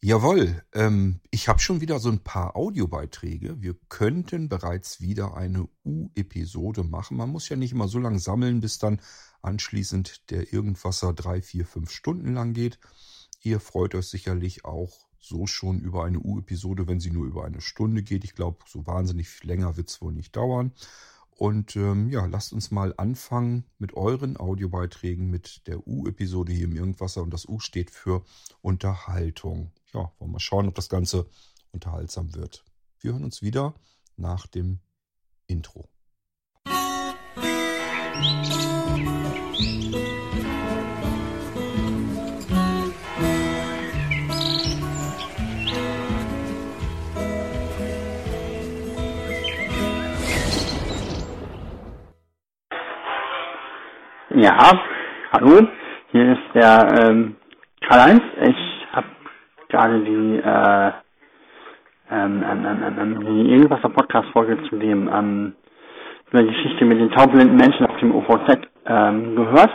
Jawohl, ähm, ich habe schon wieder so ein paar Audiobeiträge. Wir könnten bereits wieder eine U-Episode machen. Man muss ja nicht immer so lange sammeln, bis dann anschließend der Irgendwasser drei, vier, fünf Stunden lang geht. Ihr freut euch sicherlich auch so schon über eine U-Episode, wenn sie nur über eine Stunde geht. Ich glaube, so wahnsinnig länger wird es wohl nicht dauern. Und ähm, ja, lasst uns mal anfangen mit euren Audiobeiträgen mit der U-Episode hier im Irgendwasser. Und das U steht für Unterhaltung. Ja, wollen wir schauen, ob das Ganze unterhaltsam wird. Wir hören uns wieder nach dem Intro. Ja, hallo, hier ist der ähm, Karl-Heinz. Ich gerade die, äh, ähm, ähm, ähm, ähm, die Irgendwasser Podcast-Folge zu dem, ähm, der Geschichte mit den taubblinden Menschen auf dem OVZ ähm, gehört.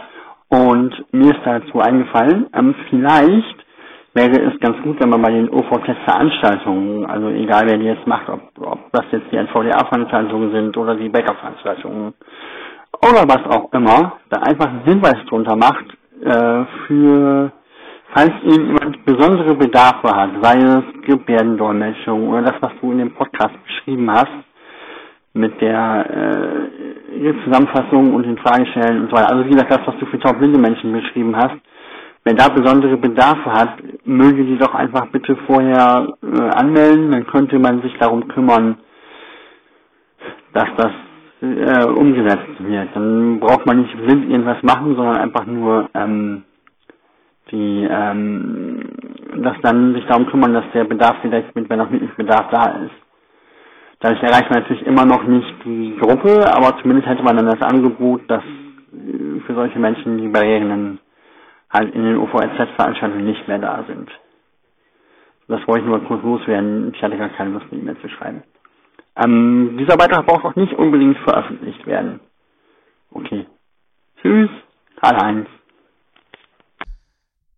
Und mir ist dazu eingefallen, ähm, vielleicht wäre es ganz gut, wenn man bei den OVZ-Veranstaltungen, also egal wer die jetzt macht, ob, ob das jetzt die NVDA-Veranstaltungen sind oder die Backup-Veranstaltungen, oder was auch immer, da einfach einen Hinweis drunter macht, äh, für, falls jemand besondere Bedarfe hat, sei es Gebärdendolmetschung oder das, was du in dem Podcast beschrieben hast, mit der äh, Zusammenfassung und den Fragestellen und so weiter. Also wie gesagt, das, was du für taubblinde Menschen beschrieben hast, Wer da besondere Bedarfe hat, möge die doch einfach bitte vorher äh, anmelden, dann könnte man sich darum kümmern, dass das äh, umgesetzt wird. Dann braucht man nicht blind irgendwas machen, sondern einfach nur ähm, die ähm, dass dann sich darum kümmern, dass der Bedarf vielleicht mit, wenn auch wirklich Bedarf da ist. Dadurch erreicht man natürlich immer noch nicht die Gruppe, aber zumindest hätte man dann das Angebot, dass äh, für solche Menschen die Barrieren halt in den OVZ-Veranstaltungen nicht mehr da sind. Das wollte ich nur kurz loswerden. Ich hatte gar keine Lust, eine E-Mail zu schreiben. Ähm, dieser Beitrag braucht auch nicht unbedingt veröffentlicht werden. Okay. Tschüss. Karl-Heinz.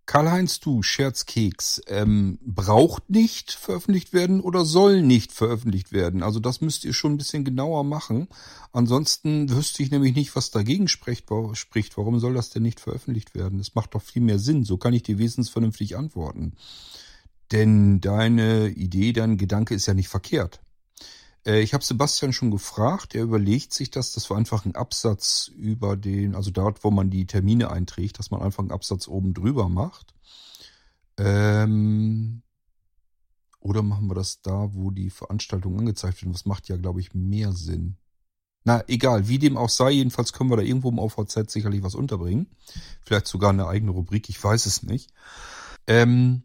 Karl-Heinz, du Scherzkeks, ähm, braucht nicht veröffentlicht werden oder soll nicht veröffentlicht werden? Also das müsst ihr schon ein bisschen genauer machen. Ansonsten wüsste ich nämlich nicht, was dagegen spricht. spricht. Warum soll das denn nicht veröffentlicht werden? Das macht doch viel mehr Sinn. So kann ich dir wesentlich vernünftig antworten. Denn deine Idee, dein Gedanke ist ja nicht verkehrt. Äh, ich habe Sebastian schon gefragt, er überlegt sich das, dass wir einfach einen Absatz über den, also dort, wo man die Termine einträgt, dass man einfach einen Absatz oben drüber macht. Ähm, oder machen wir das da, wo die Veranstaltungen angezeigt werden? Das macht ja, glaube ich, mehr Sinn. Na, egal, wie dem auch sei, jedenfalls können wir da irgendwo im OVZ sicherlich was unterbringen. Vielleicht sogar eine eigene Rubrik, ich weiß es nicht. Ähm,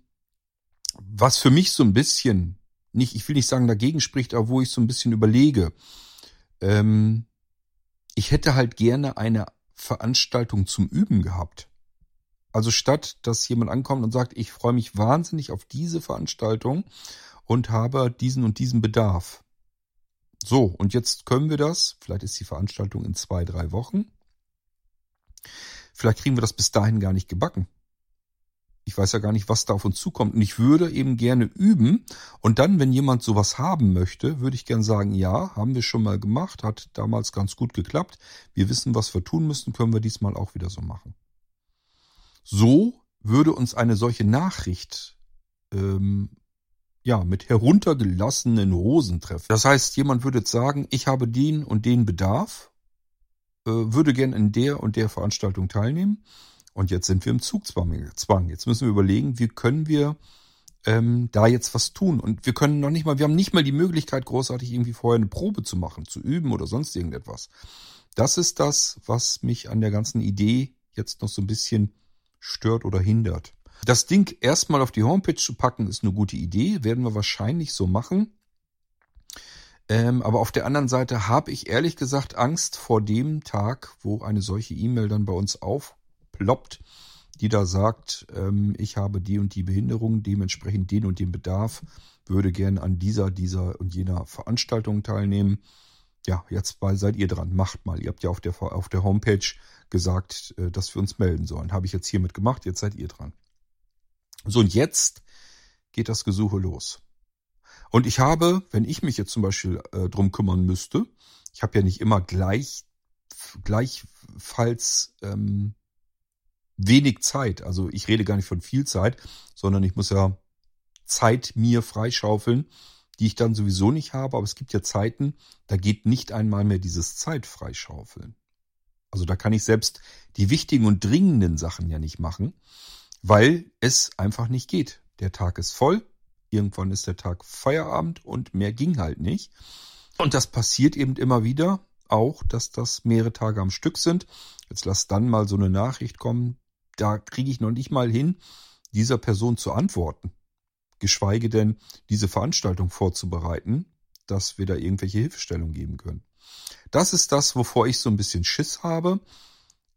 was für mich so ein bisschen nicht, ich will nicht sagen dagegen spricht, aber wo ich so ein bisschen überlege. Ähm, ich hätte halt gerne eine Veranstaltung zum Üben gehabt. Also statt, dass jemand ankommt und sagt, ich freue mich wahnsinnig auf diese Veranstaltung und habe diesen und diesen Bedarf. So, und jetzt können wir das, vielleicht ist die Veranstaltung in zwei, drei Wochen. Vielleicht kriegen wir das bis dahin gar nicht gebacken. Ich weiß ja gar nicht, was da auf uns zukommt. Und ich würde eben gerne üben. Und dann, wenn jemand sowas haben möchte, würde ich gerne sagen, ja, haben wir schon mal gemacht, hat damals ganz gut geklappt. Wir wissen, was wir tun müssen, können wir diesmal auch wieder so machen. So würde uns eine solche Nachricht ähm, ja mit heruntergelassenen Hosen treffen. Das heißt, jemand würde sagen, ich habe den und den Bedarf, äh, würde gern in der und der Veranstaltung teilnehmen und jetzt sind wir im Zugzwang. Jetzt müssen wir überlegen, wie können wir ähm, da jetzt was tun. Und wir können noch nicht mal, wir haben nicht mal die Möglichkeit, großartig irgendwie vorher eine Probe zu machen, zu üben oder sonst irgendetwas. Das ist das, was mich an der ganzen Idee jetzt noch so ein bisschen stört oder hindert. Das Ding erstmal auf die Homepage zu packen, ist eine gute Idee, werden wir wahrscheinlich so machen. Ähm, aber auf der anderen Seite habe ich ehrlich gesagt Angst vor dem Tag, wo eine solche E-Mail dann bei uns auf ploppt, die da sagt, ähm, ich habe die und die Behinderung, dementsprechend den und den Bedarf, würde gerne an dieser, dieser und jener Veranstaltung teilnehmen. Ja, jetzt seid ihr dran, macht mal. Ihr habt ja auf der, auf der Homepage gesagt, äh, dass wir uns melden sollen. Habe ich jetzt hiermit gemacht, jetzt seid ihr dran. So, und jetzt geht das Gesuche los. Und ich habe, wenn ich mich jetzt zum Beispiel äh, drum kümmern müsste, ich habe ja nicht immer gleich gleichfalls ähm, wenig Zeit. Also ich rede gar nicht von viel Zeit, sondern ich muss ja Zeit mir freischaufeln, die ich dann sowieso nicht habe. Aber es gibt ja Zeiten, da geht nicht einmal mehr dieses Zeit freischaufeln. Also da kann ich selbst die wichtigen und dringenden Sachen ja nicht machen, weil es einfach nicht geht. Der Tag ist voll, irgendwann ist der Tag Feierabend und mehr ging halt nicht. Und das passiert eben immer wieder, auch, dass das mehrere Tage am Stück sind. Jetzt lass dann mal so eine Nachricht kommen, da kriege ich noch nicht mal hin, dieser Person zu antworten. Geschweige denn, diese Veranstaltung vorzubereiten, dass wir da irgendwelche Hilfestellung geben können. Das ist das, wovor ich so ein bisschen Schiss habe.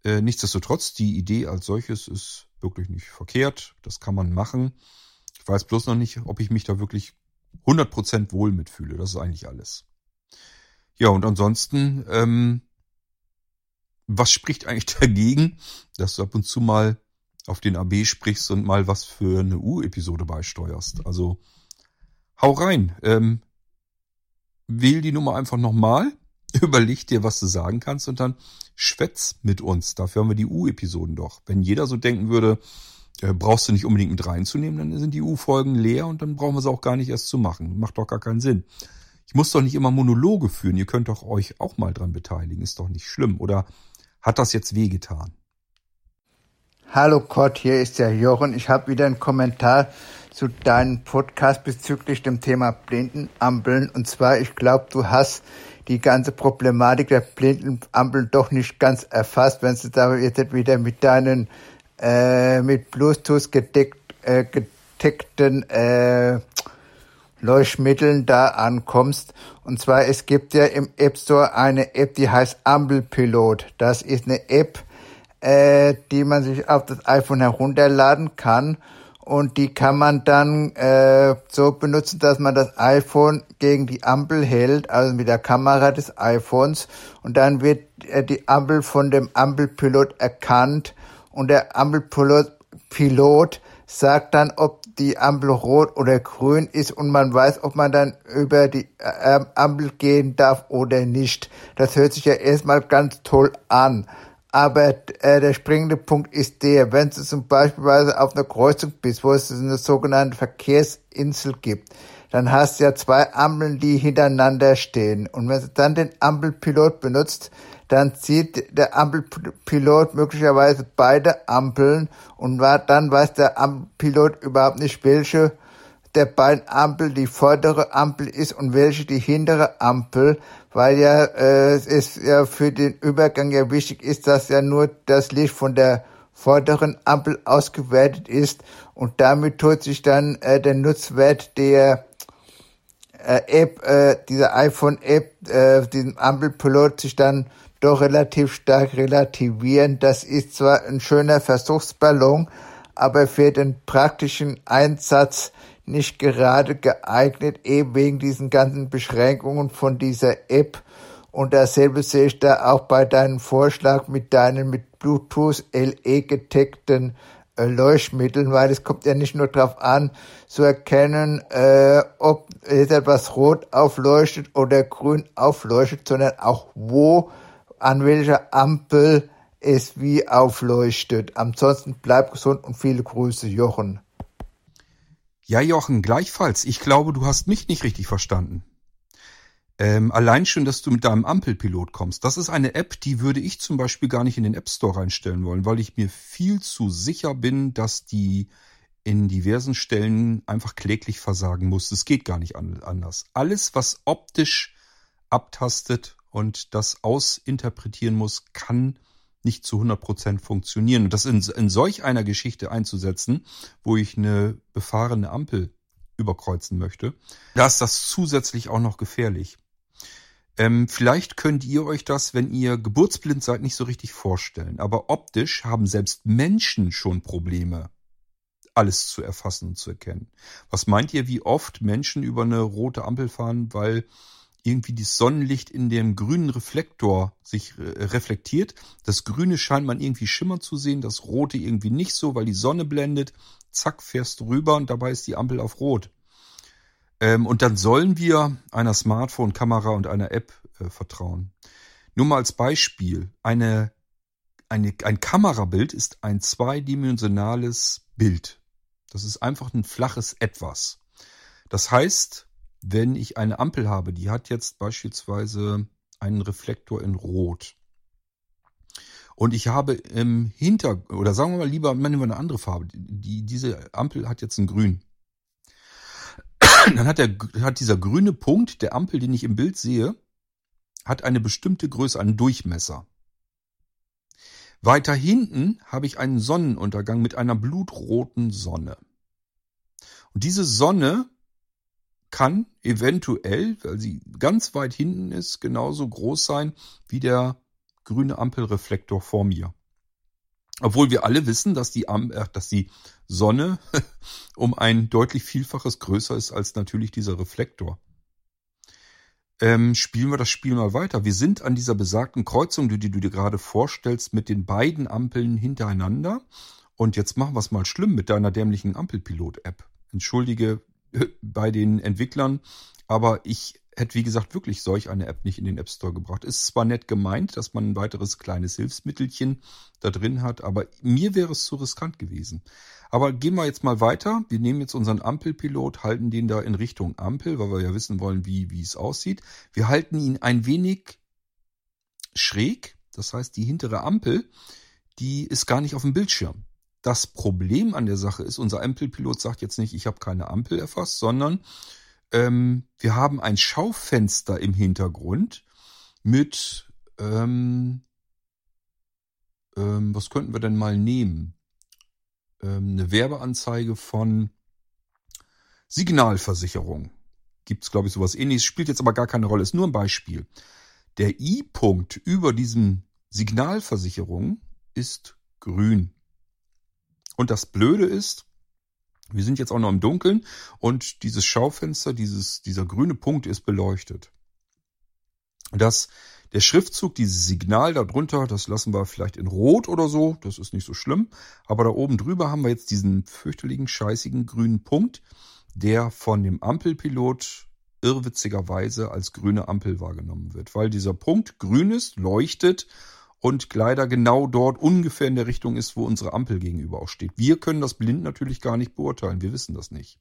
Äh, nichtsdestotrotz, die Idee als solches ist wirklich nicht verkehrt. Das kann man machen. Ich weiß bloß noch nicht, ob ich mich da wirklich 100% wohl mitfühle. Das ist eigentlich alles. Ja, und ansonsten, ähm, was spricht eigentlich dagegen, dass du ab und zu mal auf den AB sprichst und mal was für eine U-Episode beisteuerst? Also hau rein. Ähm, wähl die Nummer einfach nochmal, überleg dir, was du sagen kannst und dann schwätz mit uns. Dafür haben wir die U-Episoden doch. Wenn jeder so denken würde, äh, brauchst du nicht unbedingt mit reinzunehmen, dann sind die U-Folgen leer und dann brauchen wir sie auch gar nicht erst zu machen. Macht doch gar keinen Sinn. Ich muss doch nicht immer Monologe führen. Ihr könnt doch euch auch mal dran beteiligen. Ist doch nicht schlimm. Oder hat das jetzt wehgetan? Hallo Gott, hier ist der Jochen. Ich habe wieder einen Kommentar zu deinem Podcast bezüglich dem Thema Blindenampeln. Und zwar, ich glaube, du hast die ganze Problematik der Blindenampeln doch nicht ganz erfasst, wenn du da jetzt wieder mit deinen äh, mit Bluetooth gedeckt, äh, gedeckten äh, Leuchtmitteln da ankommst. Und zwar, es gibt ja im App Store eine App, die heißt Ampelpilot. Das ist eine App, äh, die man sich auf das iPhone herunterladen kann. Und die kann man dann äh, so benutzen, dass man das iPhone gegen die Ampel hält, also mit der Kamera des iPhones. Und dann wird äh, die Ampel von dem Ampelpilot erkannt. Und der Ampelpilot Pilot sagt dann, ob die Ampel rot oder grün ist und man weiß, ob man dann über die äh, Ampel gehen darf oder nicht. Das hört sich ja erstmal ganz toll an. Aber äh, der springende Punkt ist der, wenn du zum Beispiel auf einer Kreuzung bist, wo es eine sogenannte Verkehrsinsel gibt, dann hast du ja zwei Ampeln, die hintereinander stehen. Und wenn du dann den Ampelpilot benutzt, dann zieht der Ampelpilot möglicherweise beide Ampeln und dann weiß der Ampelpilot überhaupt nicht, welche der beiden Ampel die vordere Ampel ist und welche die hintere Ampel, weil ja äh, es ja für den Übergang ja wichtig ist, dass ja nur das Licht von der vorderen Ampel ausgewertet ist und damit tut sich dann äh, der Nutzwert der äh, App, äh, dieser iPhone-App, äh, diesem Ampelpilot sich dann doch relativ stark relativieren. Das ist zwar ein schöner Versuchsballon, aber für den praktischen Einsatz nicht gerade geeignet, eben wegen diesen ganzen Beschränkungen von dieser App. Und dasselbe sehe ich da auch bei deinem Vorschlag mit deinen mit Bluetooth LE gedeckten äh, Leuchtmitteln, weil es kommt ja nicht nur darauf an, zu erkennen, äh, ob etwas rot aufleuchtet oder grün aufleuchtet, sondern auch wo an welcher Ampel es wie aufleuchtet. Ansonsten bleib gesund und viele Grüße, Jochen. Ja, Jochen, gleichfalls. Ich glaube, du hast mich nicht richtig verstanden. Ähm, allein schon, dass du mit deinem Ampelpilot kommst. Das ist eine App, die würde ich zum Beispiel gar nicht in den App Store reinstellen wollen, weil ich mir viel zu sicher bin, dass die in diversen Stellen einfach kläglich versagen muss. Es geht gar nicht anders. Alles, was optisch abtastet und das ausinterpretieren muss, kann nicht zu 100 Prozent funktionieren. Und das in, in solch einer Geschichte einzusetzen, wo ich eine befahrene Ampel überkreuzen möchte, da ist das zusätzlich auch noch gefährlich. Ähm, vielleicht könnt ihr euch das, wenn ihr geburtsblind seid, nicht so richtig vorstellen. Aber optisch haben selbst Menschen schon Probleme, alles zu erfassen und zu erkennen. Was meint ihr, wie oft Menschen über eine rote Ampel fahren, weil irgendwie das Sonnenlicht in dem grünen Reflektor sich äh, reflektiert. Das Grüne scheint man irgendwie schimmer zu sehen, das Rote irgendwie nicht so, weil die Sonne blendet. zack, fährst du rüber und dabei ist die Ampel auf Rot. Ähm, und dann sollen wir einer Smartphone-Kamera und einer App äh, vertrauen. Nur mal als Beispiel. Eine, eine, ein Kamerabild ist ein zweidimensionales Bild. Das ist einfach ein flaches Etwas. Das heißt, wenn ich eine Ampel habe, die hat jetzt beispielsweise einen Reflektor in Rot. Und ich habe im Hinter, oder sagen wir mal lieber, nehmen wir eine andere Farbe. Die, diese Ampel hat jetzt ein Grün. Dann hat, der, hat dieser grüne Punkt der Ampel, den ich im Bild sehe, hat eine bestimmte Größe, einen Durchmesser. Weiter hinten habe ich einen Sonnenuntergang mit einer blutroten Sonne. Und diese Sonne kann eventuell, weil sie ganz weit hinten ist, genauso groß sein wie der grüne Ampelreflektor vor mir. Obwohl wir alle wissen, dass die, Am äh, dass die Sonne um ein deutlich Vielfaches größer ist als natürlich dieser Reflektor. Ähm, spielen wir das Spiel mal weiter. Wir sind an dieser besagten Kreuzung, die, die du dir gerade vorstellst, mit den beiden Ampeln hintereinander. Und jetzt machen wir es mal schlimm mit deiner dämlichen Ampelpilot-App. Entschuldige bei den Entwicklern, aber ich hätte, wie gesagt, wirklich solch eine App nicht in den App Store gebracht. Ist zwar nett gemeint, dass man ein weiteres kleines Hilfsmittelchen da drin hat, aber mir wäre es zu riskant gewesen. Aber gehen wir jetzt mal weiter. Wir nehmen jetzt unseren Ampelpilot, halten den da in Richtung Ampel, weil wir ja wissen wollen, wie, wie es aussieht. Wir halten ihn ein wenig schräg. Das heißt, die hintere Ampel, die ist gar nicht auf dem Bildschirm. Das Problem an der Sache ist, unser Ampelpilot sagt jetzt nicht, ich habe keine Ampel erfasst, sondern ähm, wir haben ein Schaufenster im Hintergrund mit, ähm, ähm, was könnten wir denn mal nehmen? Ähm, eine Werbeanzeige von Signalversicherung. Gibt es, glaube ich, sowas ähnliches, spielt jetzt aber gar keine Rolle, ist nur ein Beispiel. Der I-Punkt über diesem Signalversicherung ist grün. Und das Blöde ist, wir sind jetzt auch noch im Dunkeln und dieses Schaufenster, dieses, dieser grüne Punkt ist beleuchtet. Das, der Schriftzug, dieses Signal darunter, das lassen wir vielleicht in Rot oder so, das ist nicht so schlimm. Aber da oben drüber haben wir jetzt diesen fürchterlichen, scheißigen grünen Punkt, der von dem Ampelpilot irrwitzigerweise als grüne Ampel wahrgenommen wird. Weil dieser Punkt grün ist, leuchtet und leider genau dort ungefähr in der Richtung ist, wo unsere Ampel gegenüber auch steht. Wir können das blind natürlich gar nicht beurteilen. Wir wissen das nicht.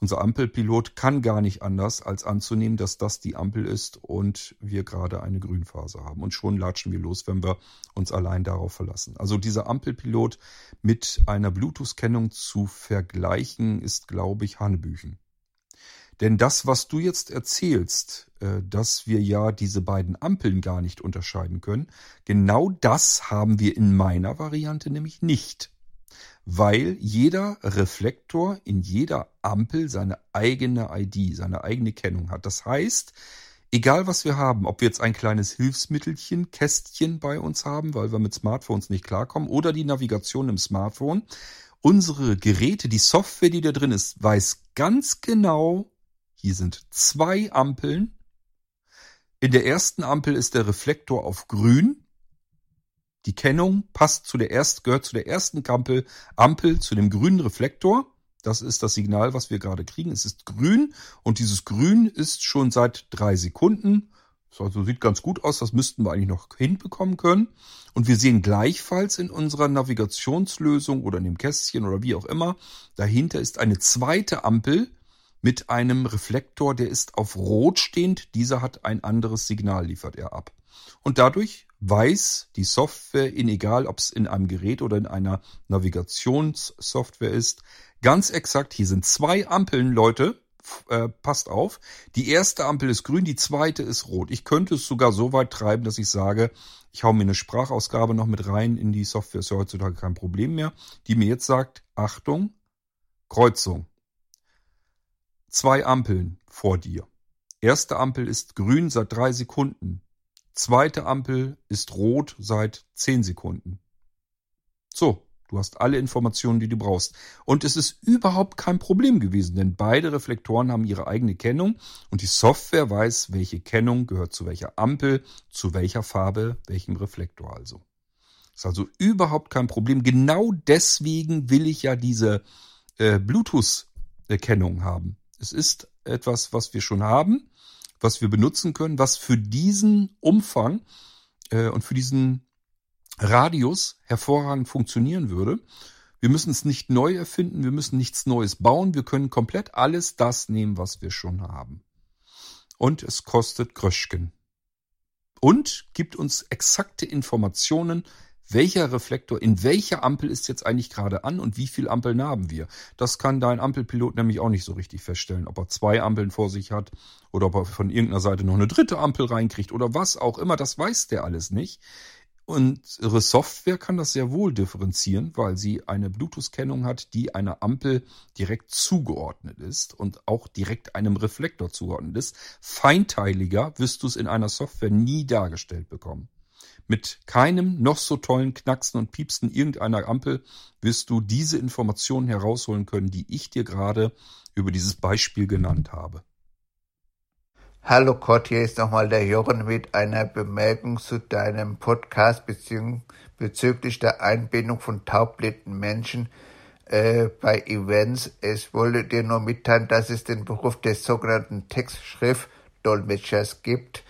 Unser Ampelpilot kann gar nicht anders, als anzunehmen, dass das die Ampel ist und wir gerade eine Grünphase haben. Und schon latschen wir los, wenn wir uns allein darauf verlassen. Also dieser Ampelpilot mit einer Bluetooth-Kennung zu vergleichen, ist, glaube ich, Hanebüchen. Denn das, was du jetzt erzählst, äh, dass wir ja diese beiden Ampeln gar nicht unterscheiden können, genau das haben wir in meiner Variante nämlich nicht. Weil jeder Reflektor in jeder Ampel seine eigene ID, seine eigene Kennung hat. Das heißt, egal was wir haben, ob wir jetzt ein kleines Hilfsmittelchen, Kästchen bei uns haben, weil wir mit Smartphones nicht klarkommen, oder die Navigation im Smartphone, unsere Geräte, die Software, die da drin ist, weiß ganz genau, hier sind zwei Ampeln. In der ersten Ampel ist der Reflektor auf grün. Die Kennung passt zu der ersten, gehört zu der ersten Ampel, Ampel zu dem grünen Reflektor. Das ist das Signal, was wir gerade kriegen. Es ist grün und dieses Grün ist schon seit drei Sekunden. Also sieht ganz gut aus. Das müssten wir eigentlich noch hinbekommen können. Und wir sehen gleichfalls in unserer Navigationslösung oder in dem Kästchen oder wie auch immer, dahinter ist eine zweite Ampel, mit einem Reflektor, der ist auf Rot stehend. Dieser hat ein anderes Signal, liefert er ab. Und dadurch weiß die Software, in egal ob es in einem Gerät oder in einer Navigationssoftware ist, ganz exakt, hier sind zwei Ampeln, Leute, äh, passt auf. Die erste Ampel ist grün, die zweite ist rot. Ich könnte es sogar so weit treiben, dass ich sage, ich hau mir eine Sprachausgabe noch mit rein in die Software, ist ja heutzutage kein Problem mehr, die mir jetzt sagt, Achtung, Kreuzung zwei Ampeln vor dir. Erste Ampel ist grün seit drei Sekunden. Zweite Ampel ist rot seit zehn Sekunden. So, du hast alle Informationen, die du brauchst. Und es ist überhaupt kein Problem gewesen, denn beide Reflektoren haben ihre eigene Kennung und die Software weiß, welche Kennung gehört zu welcher Ampel, zu welcher Farbe, welchem Reflektor also. Ist also überhaupt kein Problem. Genau deswegen will ich ja diese äh, Bluetooth-Erkennung haben. Es ist etwas, was wir schon haben, was wir benutzen können, was für diesen Umfang äh, und für diesen Radius hervorragend funktionieren würde. Wir müssen es nicht neu erfinden, wir müssen nichts Neues bauen, wir können komplett alles das nehmen, was wir schon haben. Und es kostet Gröschken. Und gibt uns exakte Informationen, welcher Reflektor in welcher Ampel ist jetzt eigentlich gerade an und wie viel Ampeln haben wir. Das kann dein Ampelpilot nämlich auch nicht so richtig feststellen, ob er zwei Ampeln vor sich hat oder ob er von irgendeiner Seite noch eine dritte Ampel reinkriegt oder was auch immer, das weiß der alles nicht. Und ihre Software kann das sehr wohl differenzieren, weil sie eine Bluetooth-Kennung hat, die einer Ampel direkt zugeordnet ist und auch direkt einem Reflektor zugeordnet ist. Feinteiliger wirst du es in einer Software nie dargestellt bekommen. Mit keinem noch so tollen Knacksen und Piepsen irgendeiner Ampel wirst du diese Informationen herausholen können, die ich dir gerade über dieses Beispiel genannt habe. Hallo Kurt, hier ist nochmal der Jochen mit einer Bemerkung zu deinem Podcast bezüglich der Einbindung von taubblinden Menschen äh, bei Events. Ich wollte dir nur mitteilen, dass es den Beruf des sogenannten Textschriftdolmetschers gibt,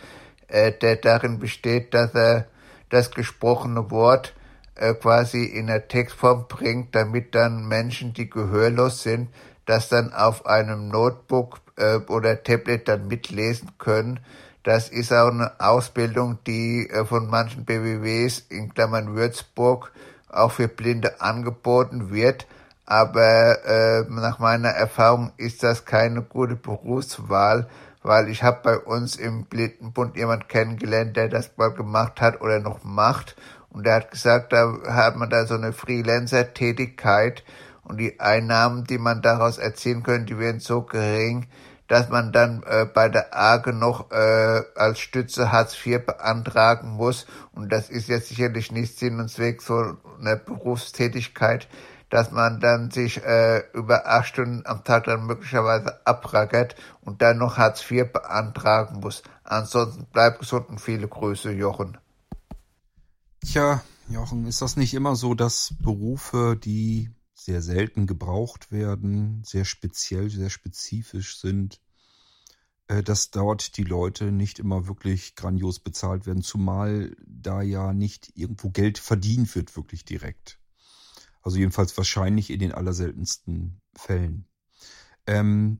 äh, der darin besteht, dass er das gesprochene Wort äh, quasi in der Textform bringt, damit dann Menschen, die gehörlos sind, das dann auf einem Notebook äh, oder Tablet dann mitlesen können. Das ist auch eine Ausbildung, die äh, von manchen BWWs in Klammern Würzburg auch für Blinde angeboten wird. Aber äh, nach meiner Erfahrung ist das keine gute Berufswahl, weil ich habe bei uns im Blindenbund jemand kennengelernt, der das mal gemacht hat oder noch macht. Und der hat gesagt, da hat man da so eine Freelancer-Tätigkeit und die Einnahmen, die man daraus erzielen könnte, die wären so gering, dass man dann äh, bei der AGE noch äh, als Stütze Hartz IV beantragen muss. Und das ist jetzt sicherlich nicht Sinn und Zweck so einer Berufstätigkeit, dass man dann sich äh, über acht Stunden am Tag dann möglicherweise abrackert und dann noch Hartz IV beantragen muss. Ansonsten bleibt gesund und viele Grüße, Jochen. Tja, Jochen, ist das nicht immer so, dass Berufe, die sehr selten gebraucht werden, sehr speziell, sehr spezifisch sind, äh, dass dort die Leute nicht immer wirklich grandios bezahlt werden, zumal da ja nicht irgendwo Geld verdient wird, wirklich direkt. Also jedenfalls wahrscheinlich in den allerseltensten Fällen. Ähm,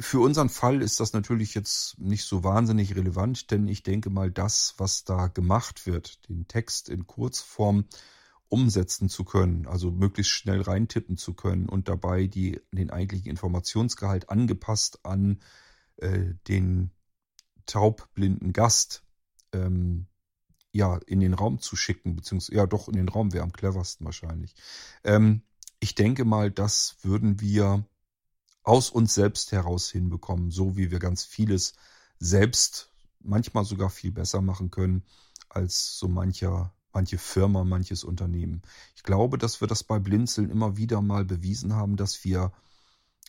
für unseren Fall ist das natürlich jetzt nicht so wahnsinnig relevant, denn ich denke mal, das, was da gemacht wird, den Text in Kurzform umsetzen zu können, also möglichst schnell reintippen zu können und dabei die, den eigentlichen Informationsgehalt angepasst an äh, den taubblinden Gast ähm, ja, in den Raum zu schicken, beziehungsweise, ja, doch, in den Raum wäre am cleversten wahrscheinlich. Ähm, ich denke mal, das würden wir aus uns selbst heraus hinbekommen, so wie wir ganz vieles selbst manchmal sogar viel besser machen können als so mancher, manche Firma, manches Unternehmen. Ich glaube, dass wir das bei Blinzeln immer wieder mal bewiesen haben, dass wir,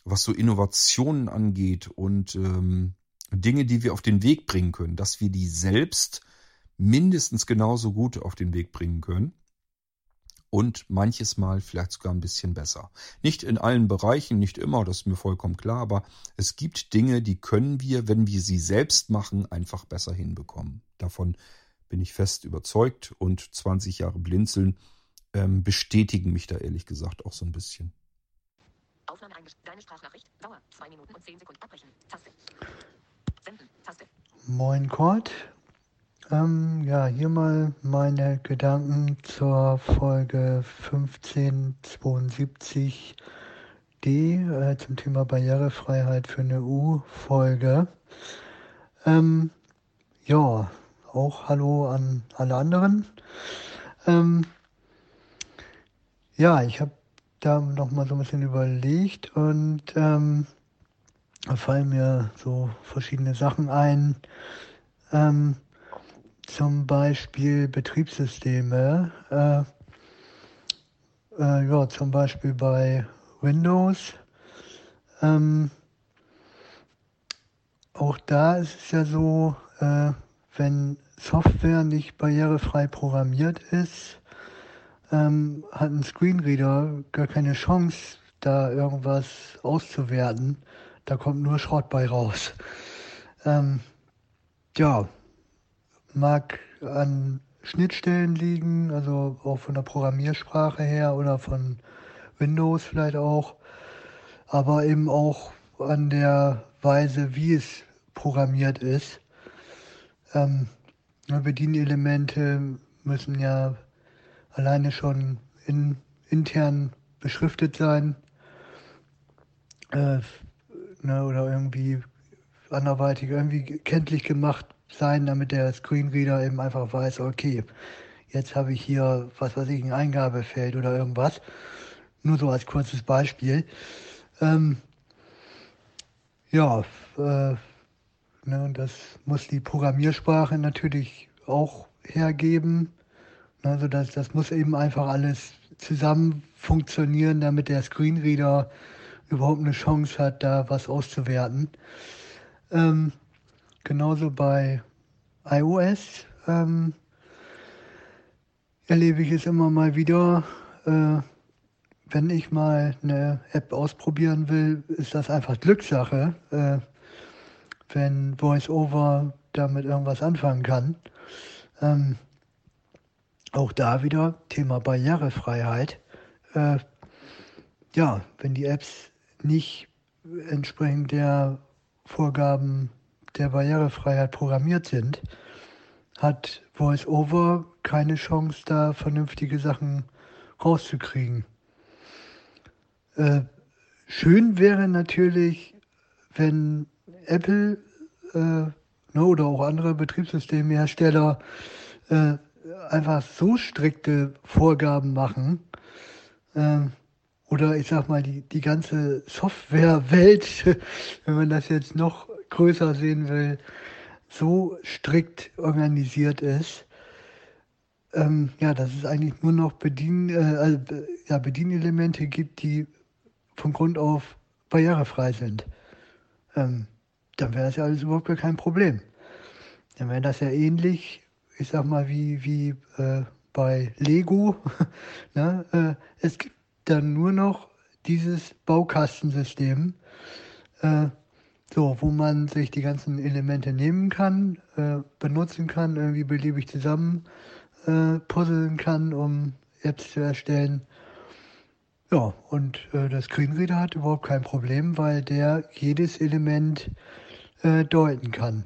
was so Innovationen angeht und ähm, Dinge, die wir auf den Weg bringen können, dass wir die selbst mindestens genauso gut auf den Weg bringen können und manches Mal vielleicht sogar ein bisschen besser. Nicht in allen Bereichen, nicht immer, das ist mir vollkommen klar, aber es gibt Dinge, die können wir, wenn wir sie selbst machen, einfach besser hinbekommen. Davon bin ich fest überzeugt und 20 Jahre Blinzeln ähm, bestätigen mich da ehrlich gesagt auch so ein bisschen. Aufnahme Deine Sprachnachricht. Dauer 2 Minuten und 10 Sekunden. Abbrechen. Taste. Senden. Taste. Moin Kurt, ähm, ja, hier mal meine Gedanken zur Folge 1572d äh, zum Thema Barrierefreiheit für eine U-Folge. Ähm, ja, auch Hallo an alle anderen. Ähm, ja, ich habe da noch mal so ein bisschen überlegt und ähm, fallen mir so verschiedene Sachen ein. Ähm, zum Beispiel Betriebssysteme. Äh, äh, ja, zum Beispiel bei Windows. Ähm, auch da ist es ja so, äh, wenn Software nicht barrierefrei programmiert ist, ähm, hat ein Screenreader gar keine Chance, da irgendwas auszuwerten. Da kommt nur Schrott bei raus. Ähm, ja, mag an Schnittstellen liegen, also auch von der Programmiersprache her oder von Windows vielleicht auch, aber eben auch an der Weise, wie es programmiert ist. Ähm, Bedienelemente müssen ja alleine schon in, intern beschriftet sein äh, ne, oder irgendwie anderweitig irgendwie kenntlich gemacht sein, damit der Screenreader eben einfach weiß, okay, jetzt habe ich hier, was weiß ich, ein Eingabefeld oder irgendwas. Nur so als kurzes Beispiel. Ähm, ja, äh, ne, das muss die Programmiersprache natürlich auch hergeben. Also das, das muss eben einfach alles zusammen funktionieren, damit der Screenreader überhaupt eine Chance hat, da was auszuwerten. Ähm, genauso bei iOS ähm, erlebe ich es immer mal wieder. Äh, wenn ich mal eine App ausprobieren will, ist das einfach Glückssache, äh, wenn VoiceOver damit irgendwas anfangen kann. Ähm, auch da wieder Thema Barrierefreiheit. Äh, ja, wenn die Apps nicht entsprechend der Vorgaben der Barrierefreiheit programmiert sind, hat VoiceOver keine Chance, da vernünftige Sachen rauszukriegen. Äh, schön wäre natürlich, wenn Apple äh, ne, oder auch andere Betriebssystemhersteller äh, einfach so strikte Vorgaben machen, äh, oder ich sag mal, die, die ganze Softwarewelt, wenn man das jetzt noch größer sehen will, so strikt organisiert ist, ähm, ja, dass es eigentlich nur noch Bedien, äh, ja, Bedienelemente gibt, die von Grund auf barrierefrei sind. Ähm, dann wäre das ja alles überhaupt gar kein Problem. Dann wäre das ja ähnlich, ich sag mal, wie, wie äh, bei Lego. ne? äh, es gibt dann nur noch dieses Baukastensystem, äh, so, wo man sich die ganzen Elemente nehmen kann, äh, benutzen kann, irgendwie beliebig zusammen äh, puzzeln kann, um Apps zu erstellen. Ja, und äh, der Screenreader hat überhaupt kein Problem, weil der jedes Element äh, deuten kann.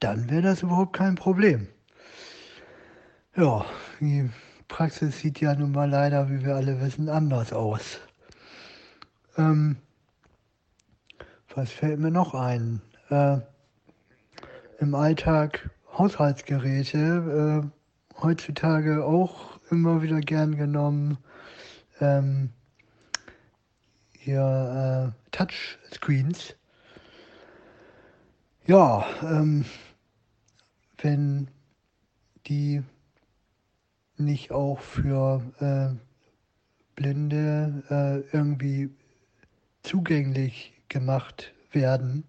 Dann wäre das überhaupt kein Problem. Ja, die Praxis sieht ja nun mal leider, wie wir alle wissen, anders aus. Ähm, was fällt mir noch ein? Äh, Im Alltag Haushaltsgeräte, äh, heutzutage auch immer wieder gern genommen. Ähm, hier äh, Touchscreens. Ja, ähm, wenn die nicht auch für äh, Blinde äh, irgendwie zugänglich gemacht werden,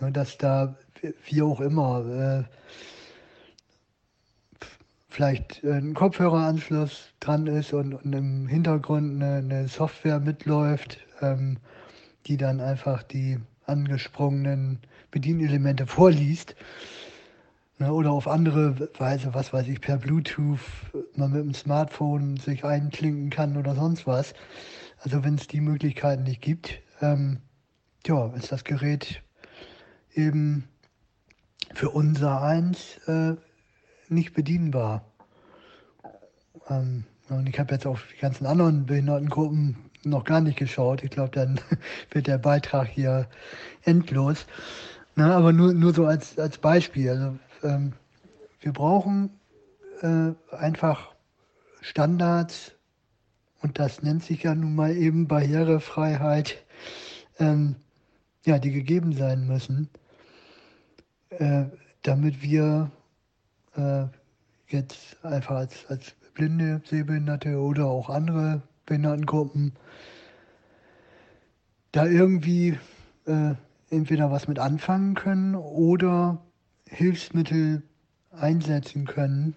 ne, dass da wie auch immer äh, vielleicht ein Kopfhöreranschluss dran ist und, im Hintergrund eine, Software mitläuft, ähm, die dann einfach die angesprungenen Bedienelemente vorliest. Ne, oder auf andere Weise, was weiß ich, per Bluetooth man mit dem Smartphone sich einklinken kann oder sonst was. Also wenn es die Möglichkeiten nicht gibt, ähm, ja, ist das Gerät eben für unser eins äh, nicht bedienbar. Ähm, und ich habe jetzt auf die ganzen anderen Behindertengruppen noch gar nicht geschaut. Ich glaube, dann wird der Beitrag hier endlos. Na, aber nur, nur so als, als Beispiel. Also ähm, wir brauchen äh, einfach Standards und das nennt sich ja nun mal eben Barrierefreiheit, ähm, ja, die gegeben sein müssen, äh, damit wir äh, jetzt einfach als, als blinde, sehbehinderte oder auch andere Behindertengruppen da irgendwie äh, entweder was mit anfangen können oder Hilfsmittel einsetzen können,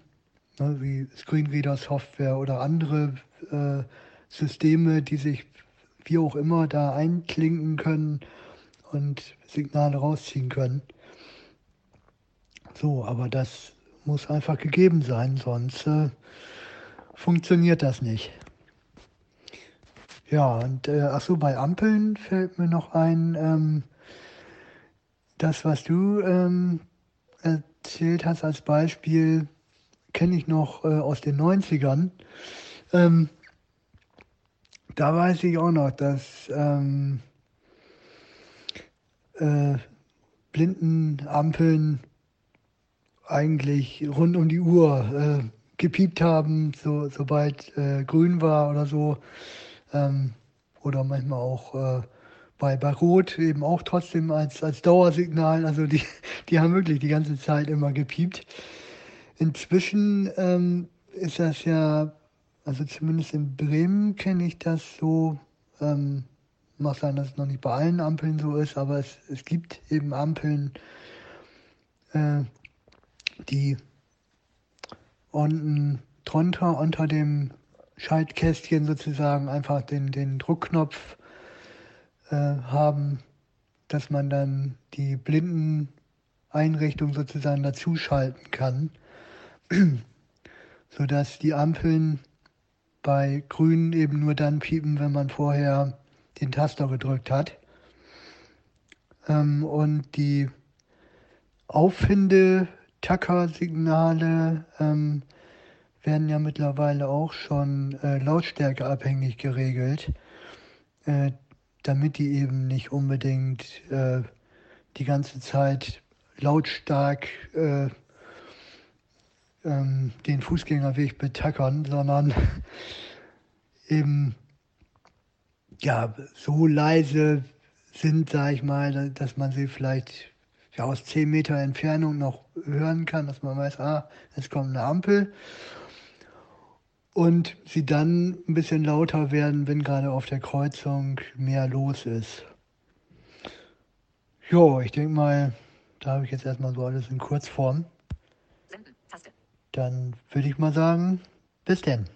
ne, wie Screenreader-Software oder andere äh, Systeme, die sich wie auch immer da einklinken können und Signale rausziehen können. So, aber das muss einfach gegeben sein, sonst äh, funktioniert das nicht. Ja, und äh, ach so, bei Ampeln fällt mir noch ein, ähm, das, was du ähm, erzählt hast als Beispiel, kenne ich noch äh, aus den 90ern. Ähm, da weiß ich auch noch, dass ähm, äh, Blindenampeln eigentlich rund um die Uhr äh, gepiept haben, so, sobald äh, grün war oder so. Ähm, oder manchmal auch äh, bei, bei Rot eben auch trotzdem als, als Dauersignal. Also die, die haben wirklich die ganze Zeit immer gepiept. Inzwischen ähm, ist das ja, also zumindest in Bremen kenne ich das so, ähm, mag sein, dass es noch nicht bei allen Ampeln so ist, aber es, es gibt eben Ampeln, äh, die unten drunter unter dem Schaltkästchen sozusagen einfach den, den Druckknopf äh, haben, dass man dann die Blindeneinrichtung sozusagen dazuschalten kann, sodass die Ampeln bei Grün eben nur dann piepen, wenn man vorher den Taster gedrückt hat. Ähm, und die Auffinde-Tacker-Signale ähm, werden ja mittlerweile auch schon äh, lautstärkeabhängig geregelt. Äh, damit die eben nicht unbedingt äh, die ganze Zeit lautstark äh, ähm, den Fußgängerweg betackern, sondern eben ja so leise sind, sage ich mal, dass man sie vielleicht ja, aus 10 Meter Entfernung noch hören kann, dass man weiß, ah, jetzt kommt eine Ampel und sie dann ein bisschen lauter werden, wenn gerade auf der Kreuzung mehr los ist. Jo, ich denke mal, da habe ich jetzt erstmal so alles in Kurzform. Dann würde ich mal sagen, bis denn.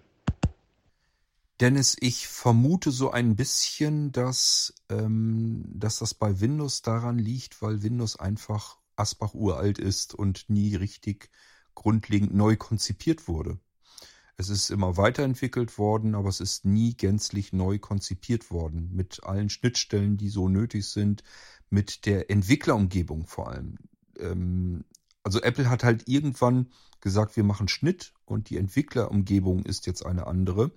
Dennis, ich vermute so ein bisschen, dass, ähm, dass das bei Windows daran liegt, weil Windows einfach Asbach uralt ist und nie richtig grundlegend neu konzipiert wurde. Es ist immer weiterentwickelt worden, aber es ist nie gänzlich neu konzipiert worden. Mit allen Schnittstellen, die so nötig sind, mit der Entwicklerumgebung vor allem. Ähm, also Apple hat halt irgendwann gesagt, wir machen Schnitt und die Entwicklerumgebung ist jetzt eine andere.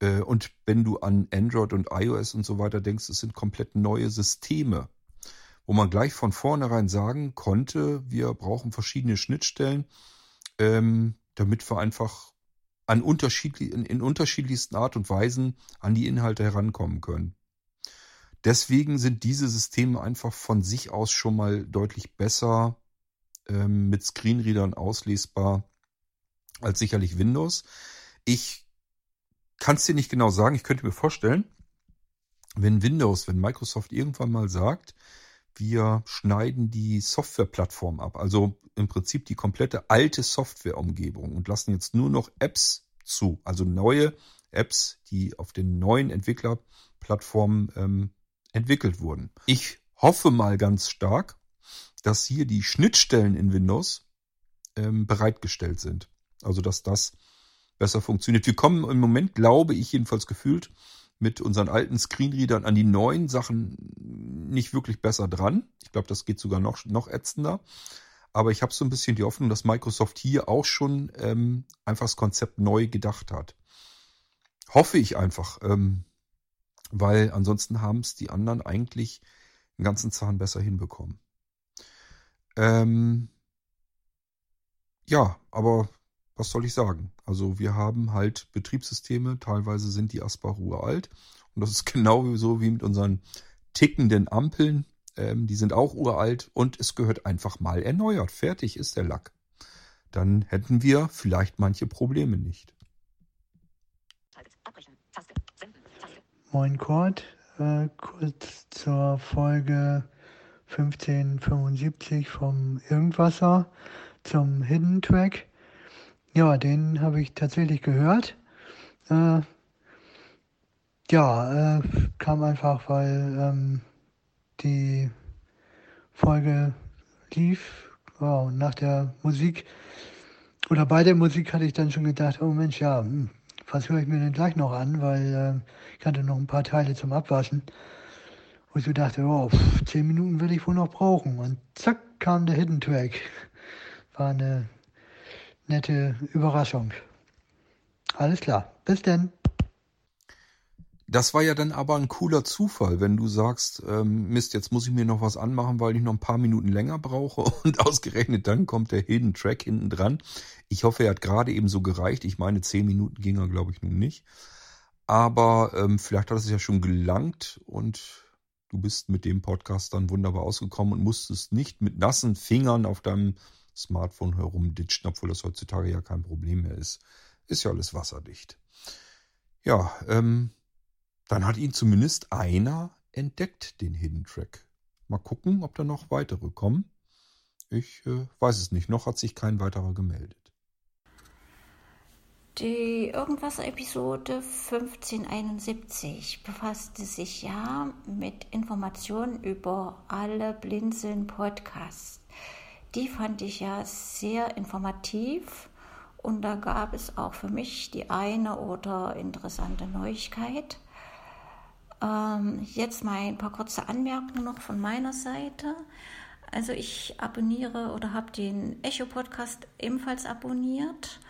Äh, und wenn du an Android und iOS und so weiter denkst, es sind komplett neue Systeme, wo man gleich von vornherein sagen konnte, wir brauchen verschiedene Schnittstellen, ähm, damit wir einfach an unterschiedlich, in, in unterschiedlichsten Art und Weisen an die Inhalte herankommen können. Deswegen sind diese Systeme einfach von sich aus schon mal deutlich besser ähm, mit Screenreadern auslesbar als sicherlich Windows. Ich kann es dir nicht genau sagen. Ich könnte mir vorstellen, wenn Windows, wenn Microsoft irgendwann mal sagt, wir schneiden die Softwareplattform ab, also im Prinzip die komplette alte Softwareumgebung und lassen jetzt nur noch Apps zu, also neue Apps, die auf den neuen Entwicklerplattformen ähm, entwickelt wurden. Ich hoffe mal ganz stark, dass hier die Schnittstellen in Windows ähm, bereitgestellt sind. Also dass das besser funktioniert. Wir kommen im Moment, glaube ich, jedenfalls gefühlt mit unseren alten Screenreadern an die neuen Sachen nicht wirklich besser dran. Ich glaube, das geht sogar noch, noch ätzender. Aber ich habe so ein bisschen die Hoffnung, dass Microsoft hier auch schon ähm, einfach das Konzept neu gedacht hat. Hoffe ich einfach, ähm, weil ansonsten haben es die anderen eigentlich einen ganzen Zahn besser hinbekommen. Ähm, ja, aber was soll ich sagen? Also wir haben halt Betriebssysteme, teilweise sind die Asbach uralt. Und das ist genau so wie mit unseren tickenden Ampeln. Ähm, die sind auch uralt und es gehört einfach mal erneuert. Fertig ist der Lack. Dann hätten wir vielleicht manche Probleme nicht. Moin Kurt, äh, kurz zur Folge 1575 vom Irgendwasser zum Hidden Track. Ja, den habe ich tatsächlich gehört. Äh, ja, äh, kam einfach, weil ähm, die Folge lief. Und nach der Musik oder bei der Musik hatte ich dann schon gedacht, oh Mensch, ja, hm, was höre ich mir denn gleich noch an, weil äh, ich hatte noch ein paar Teile zum Abwaschen. Wo ich so dachte, oh, pff, zehn Minuten will ich wohl noch brauchen. Und zack, kam der Hidden Track. War eine nette Überraschung. Alles klar. Bis denn. Das war ja dann aber ein cooler Zufall, wenn du sagst, ähm, Mist, jetzt muss ich mir noch was anmachen, weil ich noch ein paar Minuten länger brauche und ausgerechnet dann kommt der Hidden Track hinten dran. Ich hoffe, er hat gerade eben so gereicht. Ich meine, zehn Minuten ging er, glaube ich, nun nicht. Aber ähm, vielleicht hat es ja schon gelangt und du bist mit dem Podcast dann wunderbar ausgekommen und musstest nicht mit nassen Fingern auf deinem Smartphone herumditschen, obwohl das heutzutage ja kein Problem mehr ist. Ist ja alles wasserdicht. Ja, ähm, dann hat ihn zumindest einer entdeckt, den Hidden Track. Mal gucken, ob da noch weitere kommen. Ich äh, weiß es nicht. Noch hat sich kein weiterer gemeldet. Die Irgendwas-Episode 1571 befasste sich ja mit Informationen über alle Blinzeln-Podcasts. Die fand ich ja sehr informativ und da gab es auch für mich die eine oder interessante Neuigkeit. Ähm, jetzt mal ein paar kurze Anmerkungen noch von meiner Seite. Also ich abonniere oder habe den Echo-Podcast ebenfalls abonniert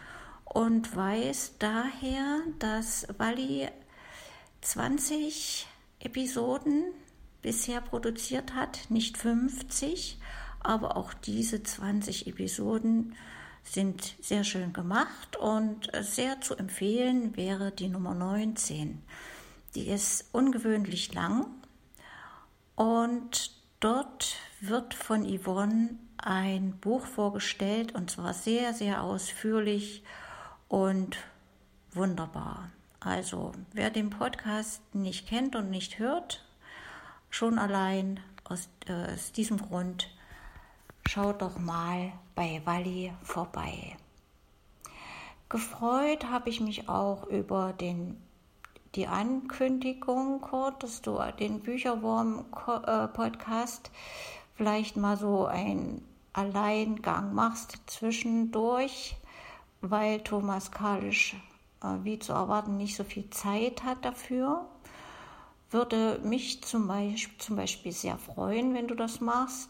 und weiß daher, dass Wally 20 Episoden bisher produziert hat, nicht 50, aber auch diese 20 Episoden sind sehr schön gemacht und sehr zu empfehlen wäre die Nummer 19. Die ist ungewöhnlich lang und dort wird von Yvonne ein Buch vorgestellt und zwar sehr, sehr ausführlich und wunderbar. Also wer den Podcast nicht kennt und nicht hört, schon allein aus, äh, aus diesem Grund, schaut doch mal bei Walli vorbei. Gefreut habe ich mich auch über den die Ankündigung, Kurt, dass du den Bücherwurm-Podcast vielleicht mal so einen Alleingang machst zwischendurch, weil Thomas Kalisch, äh, wie zu erwarten, nicht so viel Zeit hat dafür. Würde mich zum Beispiel, zum Beispiel sehr freuen, wenn du das machst.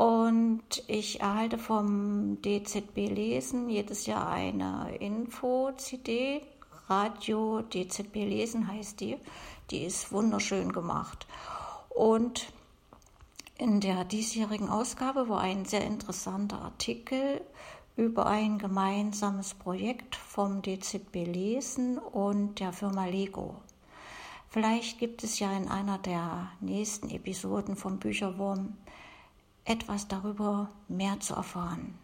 Und ich erhalte vom DZB Lesen jedes Jahr eine Info-CD Radio DZB Lesen heißt die. Die ist wunderschön gemacht. Und in der diesjährigen Ausgabe war ein sehr interessanter Artikel über ein gemeinsames Projekt vom DZB Lesen und der Firma Lego. Vielleicht gibt es ja in einer der nächsten Episoden vom Bücherwurm etwas darüber mehr zu erfahren.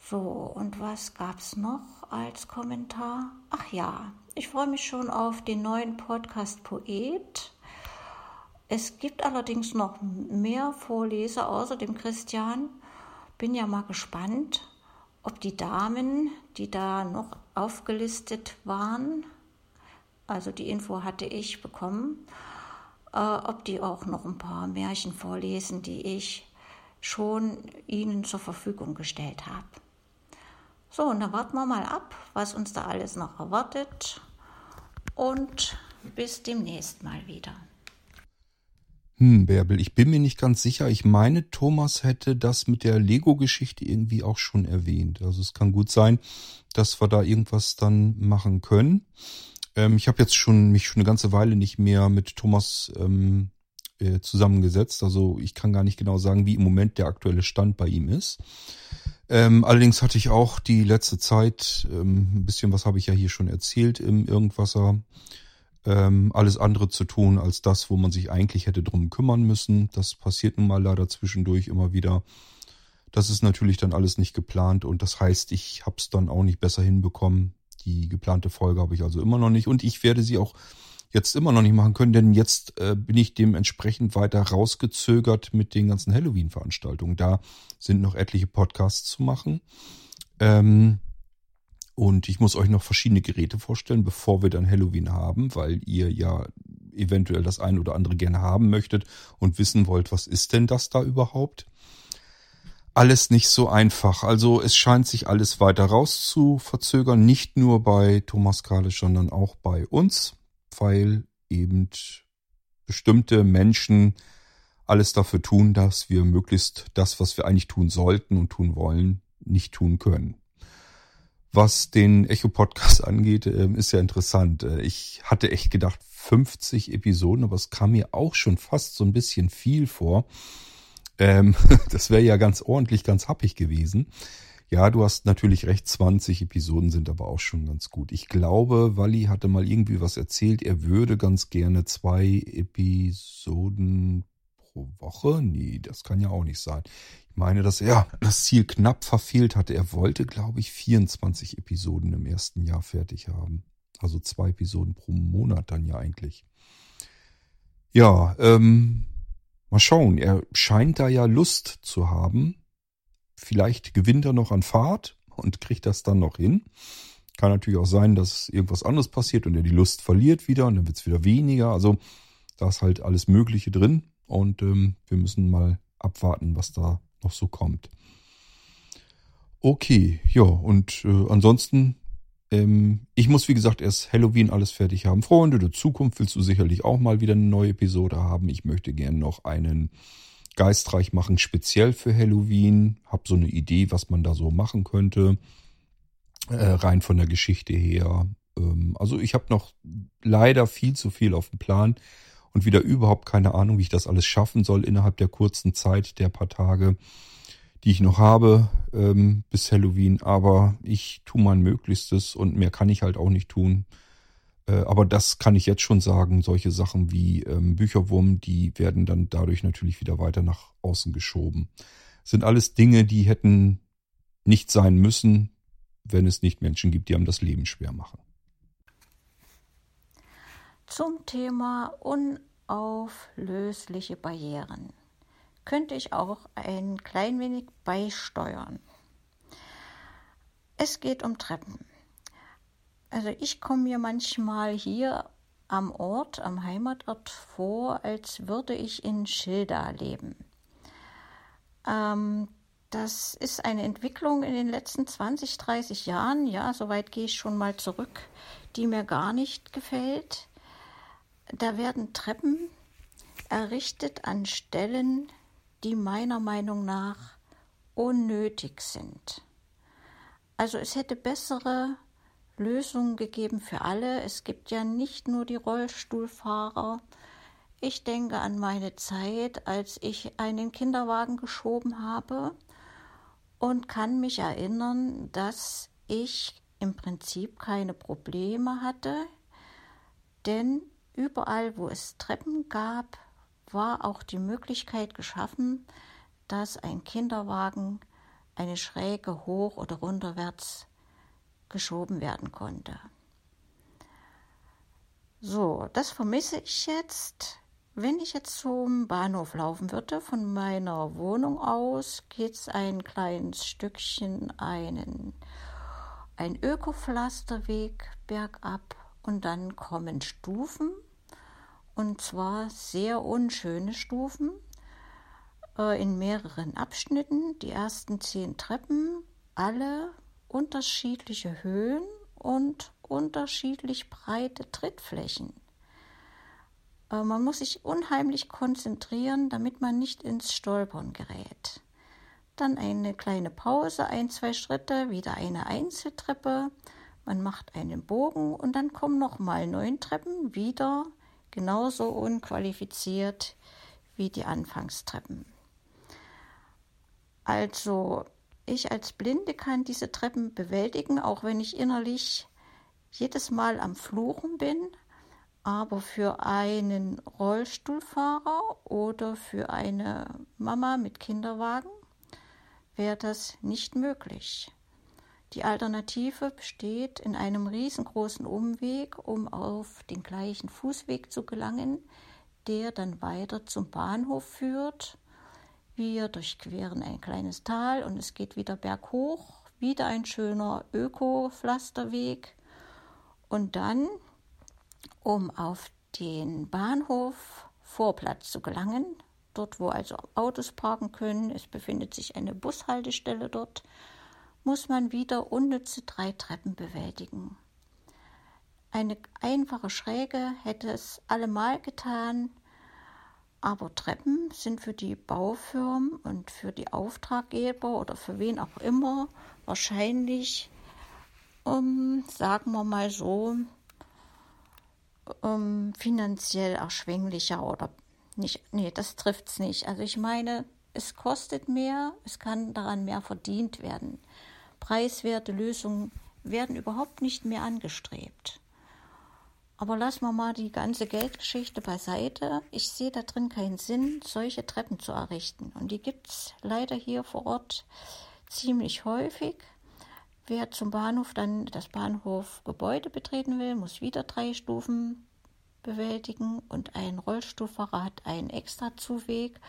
So, und was gab's noch als Kommentar? Ach ja, ich freue mich schon auf den neuen Podcast Poet. Es gibt allerdings noch mehr Vorleser außer dem Christian. Bin ja mal gespannt, ob die Damen, die da noch aufgelistet waren, also die Info hatte ich bekommen, ob die auch noch ein paar Märchen vorlesen, die ich schon ihnen zur Verfügung gestellt habe. So, und dann warten wir mal ab, was uns da alles noch erwartet. Und bis demnächst mal wieder. Hm, Bärbel, ich bin mir nicht ganz sicher. Ich meine, Thomas hätte das mit der Lego-Geschichte irgendwie auch schon erwähnt. Also es kann gut sein, dass wir da irgendwas dann machen können. Ähm, ich habe jetzt schon mich schon eine ganze Weile nicht mehr mit Thomas ähm, äh, zusammengesetzt. Also ich kann gar nicht genau sagen, wie im Moment der aktuelle Stand bei ihm ist. Ähm, allerdings hatte ich auch die letzte Zeit, ähm, ein bisschen was habe ich ja hier schon erzählt im Irgendwasser, ähm, alles andere zu tun als das, wo man sich eigentlich hätte drum kümmern müssen. Das passiert nun mal leider zwischendurch immer wieder. Das ist natürlich dann alles nicht geplant und das heißt, ich habe es dann auch nicht besser hinbekommen. Die geplante Folge habe ich also immer noch nicht und ich werde sie auch jetzt immer noch nicht machen können, denn jetzt äh, bin ich dementsprechend weiter rausgezögert mit den ganzen Halloween-Veranstaltungen. Da sind noch etliche Podcasts zu machen. Ähm, und ich muss euch noch verschiedene Geräte vorstellen, bevor wir dann Halloween haben, weil ihr ja eventuell das ein oder andere gerne haben möchtet und wissen wollt, was ist denn das da überhaupt? Alles nicht so einfach. Also es scheint sich alles weiter raus zu verzögern, nicht nur bei Thomas Kalisch, sondern auch bei uns, weil eben bestimmte Menschen alles dafür tun, dass wir möglichst das, was wir eigentlich tun sollten und tun wollen, nicht tun können. Was den Echo-Podcast angeht, ähm, ist ja interessant. Äh, ich hatte echt gedacht, 50 Episoden, aber es kam mir auch schon fast so ein bisschen viel vor. Ähm, das wäre ja ganz ordentlich, ganz happig gewesen. Ja, du hast natürlich recht, 20 Episoden sind aber auch schon ganz gut. Ich glaube, Wally hatte mal irgendwie was erzählt, er würde ganz gerne zwei Episoden pro Woche. Nee, das kann ja auch nicht sein. Ich meine, dass er das Ziel knapp verfehlt hatte. Er wollte, glaube ich, 24 Episoden im ersten Jahr fertig haben. Also zwei Episoden pro Monat dann ja eigentlich. Ja, ähm, mal schauen. Er scheint da ja Lust zu haben. Vielleicht gewinnt er noch an Fahrt und kriegt das dann noch hin. Kann natürlich auch sein, dass irgendwas anderes passiert und er die Lust verliert wieder und dann wird es wieder weniger. Also da ist halt alles Mögliche drin und ähm, wir müssen mal abwarten, was da noch so kommt. Okay, ja, und äh, ansonsten ähm, ich muss, wie gesagt, erst Halloween alles fertig haben. Freunde der Zukunft willst du sicherlich auch mal wieder eine neue Episode haben. Ich möchte gerne noch einen Geistreich machen, speziell für Halloween. Hab so eine Idee, was man da so machen könnte. Äh, rein von der Geschichte her. Ähm, also ich habe noch leider viel zu viel auf dem Plan und wieder überhaupt keine Ahnung, wie ich das alles schaffen soll innerhalb der kurzen Zeit der paar Tage die ich noch habe ähm, bis Halloween. Aber ich tue mein Möglichstes und mehr kann ich halt auch nicht tun. Äh, aber das kann ich jetzt schon sagen. Solche Sachen wie ähm, Bücherwurm, die werden dann dadurch natürlich wieder weiter nach außen geschoben. sind alles Dinge, die hätten nicht sein müssen, wenn es nicht Menschen gibt, die einem das Leben schwer machen. Zum Thema unauflösliche Barrieren könnte ich auch ein klein wenig beisteuern. Es geht um Treppen. Also ich komme mir manchmal hier am Ort, am Heimatort vor, als würde ich in Schilda leben. Ähm, das ist eine Entwicklung in den letzten 20, 30 Jahren, ja, soweit gehe ich schon mal zurück, die mir gar nicht gefällt. Da werden Treppen errichtet an Stellen, die meiner Meinung nach unnötig sind. Also es hätte bessere Lösungen gegeben für alle. Es gibt ja nicht nur die Rollstuhlfahrer. Ich denke an meine Zeit, als ich einen Kinderwagen geschoben habe und kann mich erinnern, dass ich im Prinzip keine Probleme hatte, denn überall, wo es Treppen gab, war auch die Möglichkeit geschaffen, dass ein Kinderwagen eine Schräge hoch oder runterwärts geschoben werden konnte. So, das vermisse ich jetzt. Wenn ich jetzt zum Bahnhof laufen würde, von meiner Wohnung aus, geht es ein kleines Stückchen einen, ein Ökopflasterweg bergab und dann kommen Stufen und zwar sehr unschöne Stufen äh, in mehreren Abschnitten. Die ersten zehn Treppen, alle unterschiedliche Höhen und unterschiedlich breite Trittflächen. Äh, man muss sich unheimlich konzentrieren, damit man nicht ins Stolpern gerät. Dann eine kleine Pause, ein, zwei Schritte, wieder eine Einzeltreppe. Man macht einen Bogen und dann kommen nochmal neun Treppen, wieder genauso unqualifiziert wie die Anfangstreppen. Also ich als Blinde kann diese Treppen bewältigen, auch wenn ich innerlich jedes Mal am Fluchen bin. Aber für einen Rollstuhlfahrer oder für eine Mama mit Kinderwagen wäre das nicht möglich. Die Alternative besteht in einem riesengroßen Umweg, um auf den gleichen Fußweg zu gelangen, der dann weiter zum Bahnhof führt. Wir durchqueren ein kleines Tal und es geht wieder berghoch. wieder ein schöner Öko-Pflasterweg und dann, um auf den Bahnhof Vorplatz zu gelangen, dort wo also Autos parken können, es befindet sich eine Bushaltestelle dort, muss man wieder unnütze drei Treppen bewältigen. Eine einfache Schräge hätte es allemal getan, aber Treppen sind für die Baufirmen und für die Auftraggeber oder für wen auch immer wahrscheinlich, um, sagen wir mal so, um, finanziell erschwinglicher oder nicht. Nee, das trifft es nicht. Also ich meine, es kostet mehr, es kann daran mehr verdient werden. Preiswerte Lösungen werden überhaupt nicht mehr angestrebt. Aber lassen wir mal die ganze Geldgeschichte beiseite. Ich sehe da drin keinen Sinn, solche Treppen zu errichten. Und die gibt es leider hier vor Ort ziemlich häufig. Wer zum Bahnhof dann das Bahnhofgebäude betreten will, muss wieder drei Stufen bewältigen und ein Rollstuhlfahrer hat einen extra Zuweg,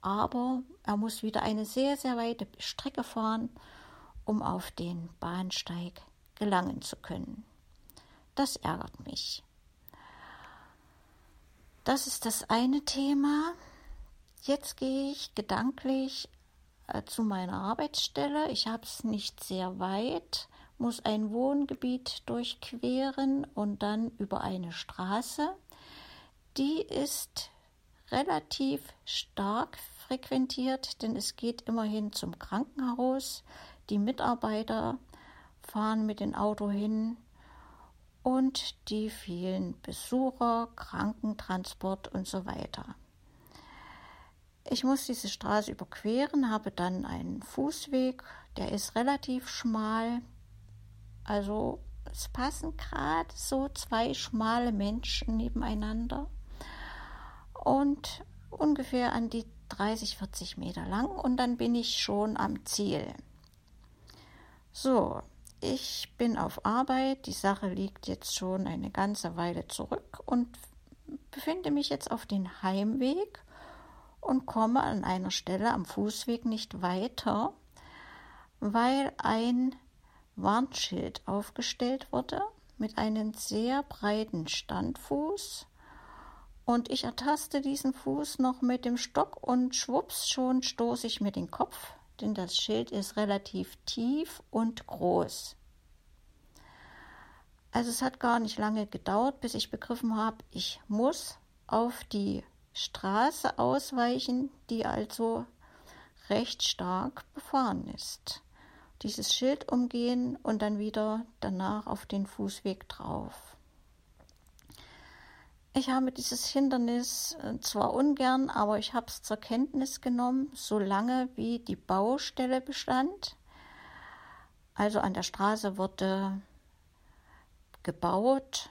aber er muss wieder eine sehr, sehr weite Strecke fahren, um auf den Bahnsteig gelangen zu können. Das ärgert mich. Das ist das eine Thema. Jetzt gehe ich gedanklich äh, zu meiner Arbeitsstelle. Ich habe es nicht sehr weit, muss ein Wohngebiet durchqueren und dann über eine Straße. Die ist relativ stark frequentiert, denn es geht immerhin zum Krankenhaus. Die Mitarbeiter fahren mit dem Auto hin, und die vielen Besucher, Krankentransport und so weiter. Ich muss diese Straße überqueren, habe dann einen Fußweg, der ist relativ schmal. Also es passen gerade so zwei schmale Menschen nebeneinander und ungefähr an die 30, 40 Meter lang und dann bin ich schon am Ziel. So, ich bin auf Arbeit, die Sache liegt jetzt schon eine ganze Weile zurück und befinde mich jetzt auf den Heimweg und komme an einer Stelle am Fußweg nicht weiter, weil ein Warnschild aufgestellt wurde mit einem sehr breiten Standfuß und ich ertaste diesen Fuß noch mit dem Stock und schwupps schon stoße ich mir den Kopf denn das Schild ist relativ tief und groß. Also es hat gar nicht lange gedauert, bis ich begriffen habe, ich muss auf die Straße ausweichen, die also recht stark befahren ist. Dieses Schild umgehen und dann wieder danach auf den Fußweg drauf. Ich habe dieses Hindernis äh, zwar ungern, aber ich habe es zur Kenntnis genommen, solange wie die Baustelle bestand. Also an der Straße wurde gebaut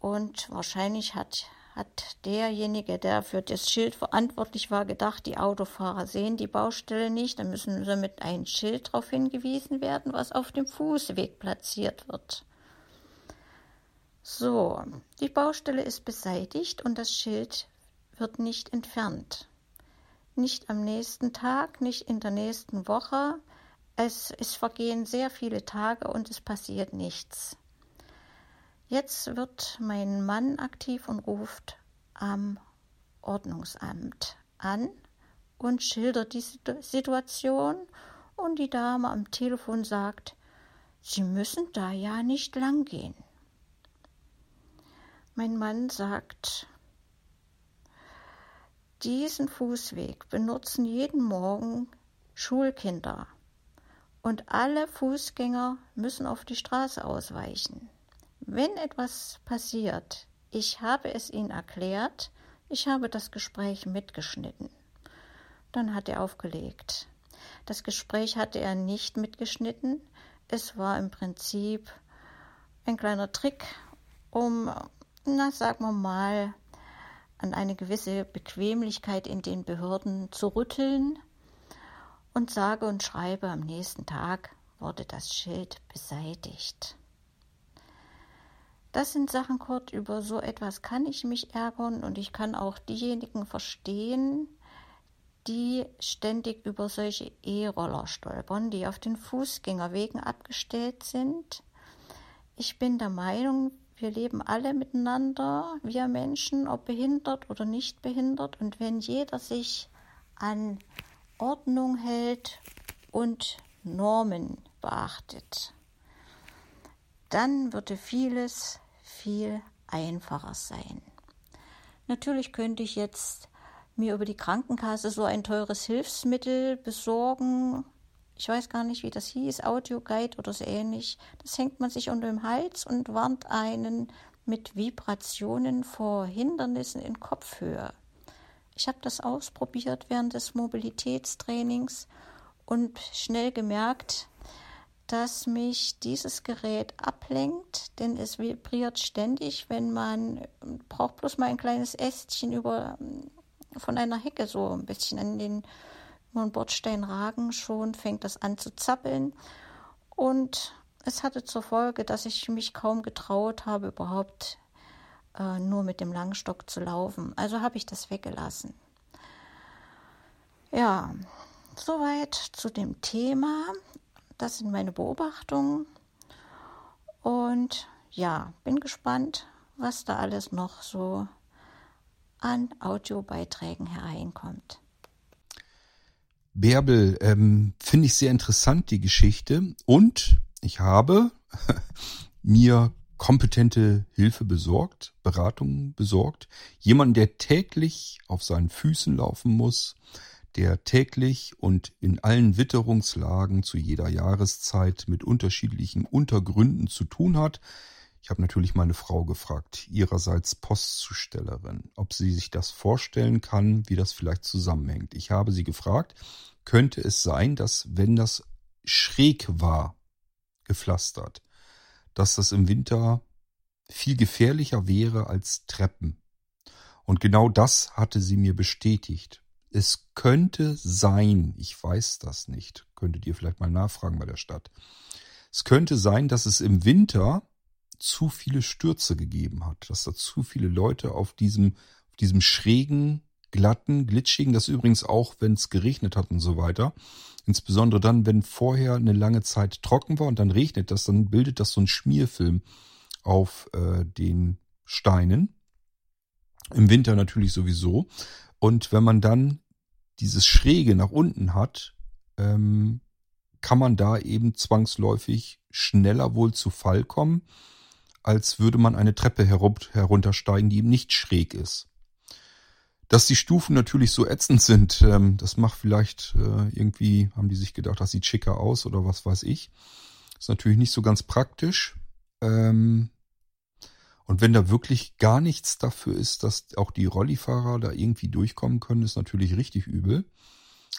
und wahrscheinlich hat, hat derjenige, der für das Schild verantwortlich war, gedacht, die Autofahrer sehen die Baustelle nicht, dann müssen sie mit einem Schild darauf hingewiesen werden, was auf dem Fußweg platziert wird. So, die Baustelle ist beseitigt und das Schild wird nicht entfernt. Nicht am nächsten Tag, nicht in der nächsten Woche. Es, es vergehen sehr viele Tage und es passiert nichts. Jetzt wird mein Mann aktiv und ruft am Ordnungsamt an und schildert die Situation und die Dame am Telefon sagt, Sie müssen da ja nicht lang gehen. Mein Mann sagt, diesen Fußweg benutzen jeden Morgen Schulkinder und alle Fußgänger müssen auf die Straße ausweichen. Wenn etwas passiert, ich habe es ihnen erklärt, ich habe das Gespräch mitgeschnitten. Dann hat er aufgelegt. Das Gespräch hatte er nicht mitgeschnitten. Es war im Prinzip ein kleiner Trick, um na, sagen wir mal, an eine gewisse Bequemlichkeit in den Behörden zu rütteln und sage und schreibe, am nächsten Tag wurde das Schild beseitigt. Das sind Sachen, Kurt, über so etwas kann ich mich ärgern und ich kann auch diejenigen verstehen, die ständig über solche E-Roller stolpern, die auf den Fußgängerwegen abgestellt sind. Ich bin der Meinung, wir leben alle miteinander, wir Menschen, ob behindert oder nicht behindert. Und wenn jeder sich an Ordnung hält und Normen beachtet, dann würde vieles viel einfacher sein. Natürlich könnte ich jetzt mir über die Krankenkasse so ein teures Hilfsmittel besorgen. Ich weiß gar nicht, wie das hieß, Audioguide oder so ähnlich. Das hängt man sich unter dem Hals und warnt einen mit Vibrationen vor Hindernissen in Kopfhöhe. Ich habe das ausprobiert während des Mobilitätstrainings und schnell gemerkt, dass mich dieses Gerät ablenkt, denn es vibriert ständig, wenn man braucht bloß mal ein kleines Ästchen über von einer Hecke so ein bisschen an den, über den Bordstein ragen, schon fängt das an zu zappeln. Und es hatte zur Folge, dass ich mich kaum getraut habe, überhaupt äh, nur mit dem Langstock zu laufen. Also habe ich das weggelassen. Ja, soweit zu dem Thema. Das sind meine Beobachtungen. Und ja, bin gespannt, was da alles noch so an Audiobeiträgen hereinkommt. Bärbel, ähm, finde ich sehr interessant, die Geschichte. Und ich habe mir kompetente Hilfe besorgt, Beratung besorgt. Jemand, der täglich auf seinen Füßen laufen muss, der täglich und in allen Witterungslagen zu jeder Jahreszeit mit unterschiedlichen Untergründen zu tun hat, ich habe natürlich meine Frau gefragt, ihrerseits Postzustellerin, ob sie sich das vorstellen kann, wie das vielleicht zusammenhängt. Ich habe sie gefragt, könnte es sein, dass wenn das schräg war, gepflastert, dass das im Winter viel gefährlicher wäre als Treppen. Und genau das hatte sie mir bestätigt. Es könnte sein, ich weiß das nicht, könntet ihr vielleicht mal nachfragen bei der Stadt. Es könnte sein, dass es im Winter zu viele Stürze gegeben hat, dass da zu viele Leute auf diesem, auf diesem schrägen, glatten, glitschigen, das übrigens auch, wenn es geregnet hat und so weiter. Insbesondere dann, wenn vorher eine lange Zeit trocken war und dann regnet das, dann bildet das so ein Schmierfilm auf äh, den Steinen. Im Winter natürlich sowieso. Und wenn man dann dieses Schräge nach unten hat, ähm, kann man da eben zwangsläufig schneller wohl zu Fall kommen als würde man eine Treppe heruntersteigen, die eben nicht schräg ist. Dass die Stufen natürlich so ätzend sind, ähm, das macht vielleicht äh, irgendwie, haben die sich gedacht, das sieht schicker aus oder was weiß ich. Ist natürlich nicht so ganz praktisch. Ähm, und wenn da wirklich gar nichts dafür ist, dass auch die Rollifahrer da irgendwie durchkommen können, ist natürlich richtig übel.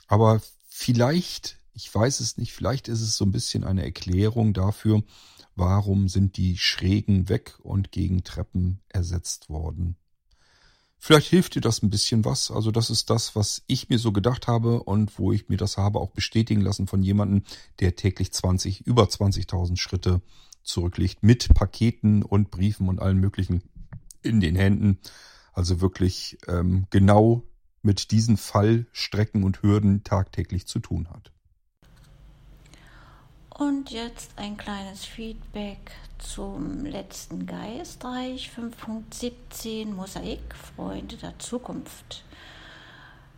Aber vielleicht, ich weiß es nicht, vielleicht ist es so ein bisschen eine Erklärung dafür, Warum sind die Schrägen weg und gegen Treppen ersetzt worden? Vielleicht hilft dir das ein bisschen was. Also das ist das, was ich mir so gedacht habe und wo ich mir das habe auch bestätigen lassen von jemandem, der täglich 20, über 20.000 Schritte zurücklegt mit Paketen und Briefen und allen möglichen in den Händen. Also wirklich ähm, genau mit diesen Fallstrecken und Hürden tagtäglich zu tun hat. Und jetzt ein kleines Feedback zum letzten Geistreich 5.17 Mosaik Freunde der Zukunft.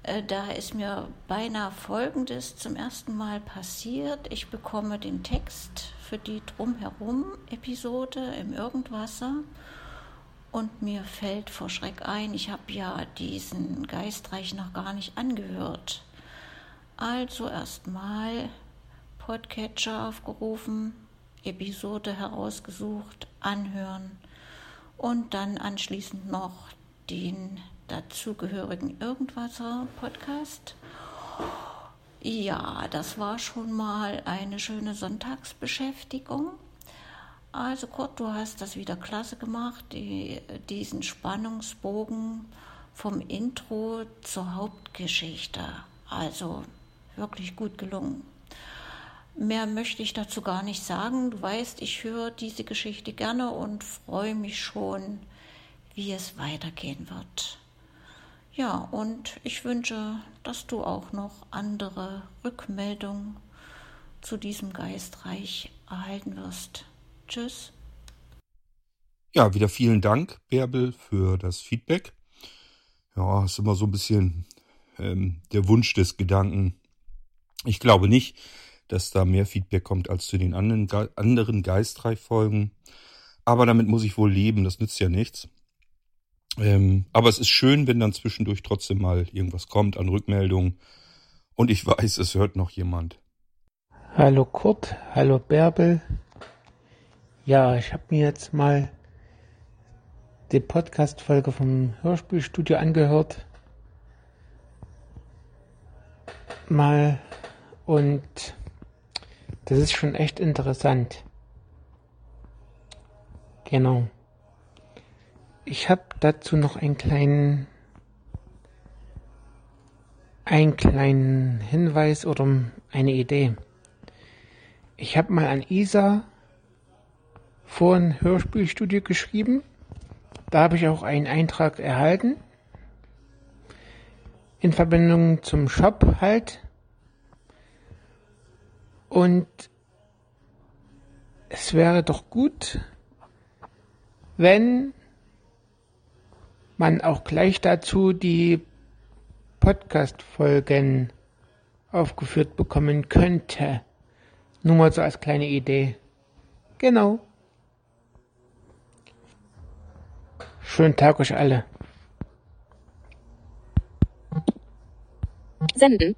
Äh, da ist mir beinahe Folgendes zum ersten Mal passiert. Ich bekomme den Text für die Drumherum Episode im Irgendwasser und mir fällt vor Schreck ein, ich habe ja diesen Geistreich noch gar nicht angehört. Also erstmal Podcatcher aufgerufen, Episode herausgesucht, anhören und dann anschließend noch den dazugehörigen Irgendwasser Podcast. Ja, das war schon mal eine schöne Sonntagsbeschäftigung. Also Kurt, du hast das wieder klasse gemacht, die, diesen Spannungsbogen vom Intro zur Hauptgeschichte. Also wirklich gut gelungen. Mehr möchte ich dazu gar nicht sagen. Du weißt, ich höre diese Geschichte gerne und freue mich schon, wie es weitergehen wird. Ja, und ich wünsche, dass du auch noch andere Rückmeldungen zu diesem Geistreich erhalten wirst. Tschüss. Ja, wieder vielen Dank, Bärbel, für das Feedback. Ja, ist immer so ein bisschen ähm, der Wunsch des Gedanken. Ich glaube nicht, dass da mehr Feedback kommt als zu den anderen, Ge anderen Geistreich-Folgen. Aber damit muss ich wohl leben, das nützt ja nichts. Ähm, aber es ist schön, wenn dann zwischendurch trotzdem mal irgendwas kommt an Rückmeldungen. Und ich weiß, es hört noch jemand. Hallo Kurt, hallo Bärbel. Ja, ich habe mir jetzt mal die Podcast-Folge vom Hörspielstudio angehört. Mal und das ist schon echt interessant. Genau. Ich habe dazu noch einen kleinen einen kleinen Hinweis oder eine Idee. Ich habe mal an Isa vor ein Hörspielstudio geschrieben. Da habe ich auch einen Eintrag erhalten. In Verbindung zum Shop halt. Und es wäre doch gut, wenn man auch gleich dazu die Podcast-Folgen aufgeführt bekommen könnte. Nur mal so als kleine Idee. Genau. Schönen Tag euch alle. Senden.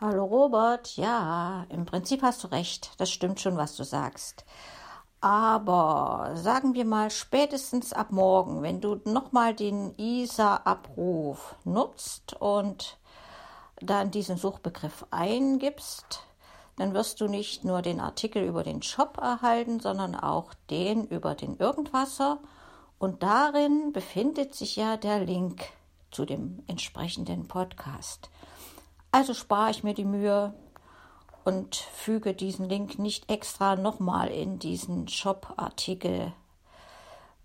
Hallo Robert, ja, im Prinzip hast du recht. Das stimmt schon, was du sagst. Aber sagen wir mal spätestens ab morgen, wenn du nochmal den ISA-Abruf nutzt und dann diesen Suchbegriff eingibst, dann wirst du nicht nur den Artikel über den Shop erhalten, sondern auch den über den Irgendwasser. Und darin befindet sich ja der Link zu dem entsprechenden Podcast. Also spare ich mir die Mühe, und füge diesen Link nicht extra nochmal in diesen Shop-Artikel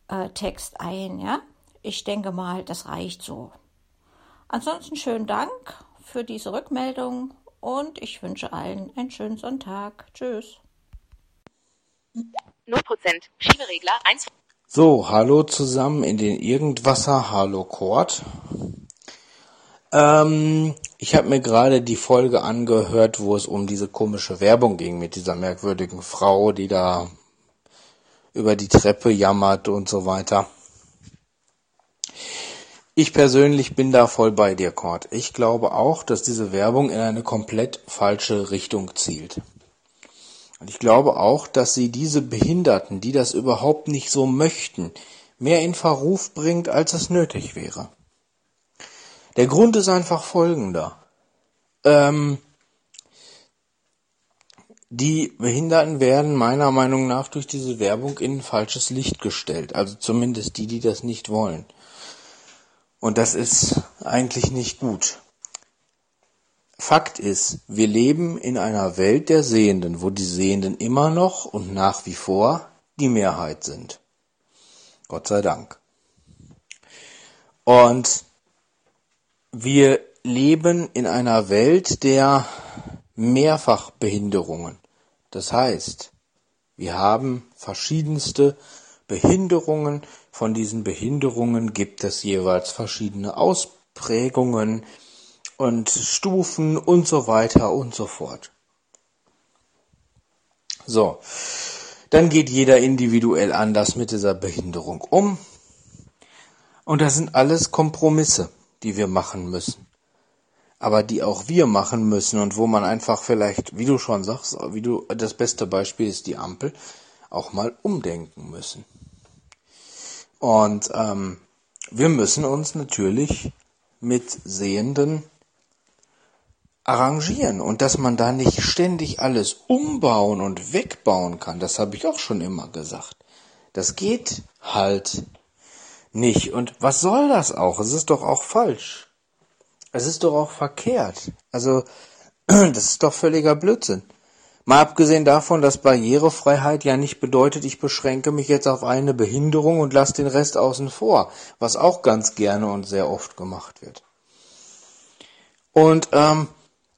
äh, Text ein. Ja? Ich denke mal, das reicht so. Ansonsten schönen Dank für diese Rückmeldung und ich wünsche allen einen schönen Sonntag. Tschüss. 0% Schieberegler 1. So, hallo zusammen in den Irgendwasser. Hallo Kurt. Ähm, ich habe mir gerade die Folge angehört, wo es um diese komische Werbung ging mit dieser merkwürdigen Frau, die da über die Treppe jammert und so weiter. Ich persönlich bin da voll bei dir, Cord. Ich glaube auch, dass diese Werbung in eine komplett falsche Richtung zielt. Und ich glaube auch, dass sie diese Behinderten, die das überhaupt nicht so möchten, mehr in Verruf bringt, als es nötig wäre. Der Grund ist einfach folgender. Ähm, die Behinderten werden meiner Meinung nach durch diese Werbung in falsches Licht gestellt. Also zumindest die, die das nicht wollen. Und das ist eigentlich nicht gut. Fakt ist, wir leben in einer Welt der Sehenden, wo die Sehenden immer noch und nach wie vor die Mehrheit sind. Gott sei Dank. Und wir leben in einer Welt der Mehrfachbehinderungen. Das heißt, wir haben verschiedenste Behinderungen. Von diesen Behinderungen gibt es jeweils verschiedene Ausprägungen und Stufen und so weiter und so fort. So, dann geht jeder individuell anders mit dieser Behinderung um. Und das sind alles Kompromisse die wir machen müssen. Aber die auch wir machen müssen und wo man einfach vielleicht, wie du schon sagst, wie du, das beste Beispiel ist die Ampel, auch mal umdenken müssen. Und ähm, wir müssen uns natürlich mit Sehenden arrangieren und dass man da nicht ständig alles umbauen und wegbauen kann, das habe ich auch schon immer gesagt. Das geht halt nicht. Und was soll das auch? Es ist doch auch falsch. Es ist doch auch verkehrt. Also, das ist doch völliger Blödsinn. Mal abgesehen davon, dass Barrierefreiheit ja nicht bedeutet, ich beschränke mich jetzt auf eine Behinderung und lasse den Rest außen vor, was auch ganz gerne und sehr oft gemacht wird. Und ähm,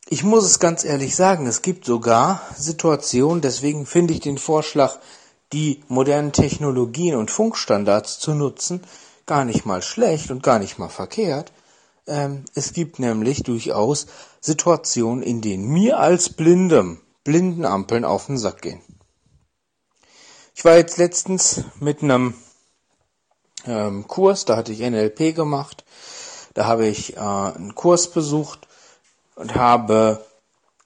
ich muss es ganz ehrlich sagen, es gibt sogar Situationen, deswegen finde ich den Vorschlag, die modernen Technologien und Funkstandards zu nutzen, gar nicht mal schlecht und gar nicht mal verkehrt. Ähm, es gibt nämlich durchaus Situationen, in denen mir als Blindem Blindenampeln auf den Sack gehen. Ich war jetzt letztens mit einem ähm, Kurs, da hatte ich NLP gemacht, da habe ich äh, einen Kurs besucht und habe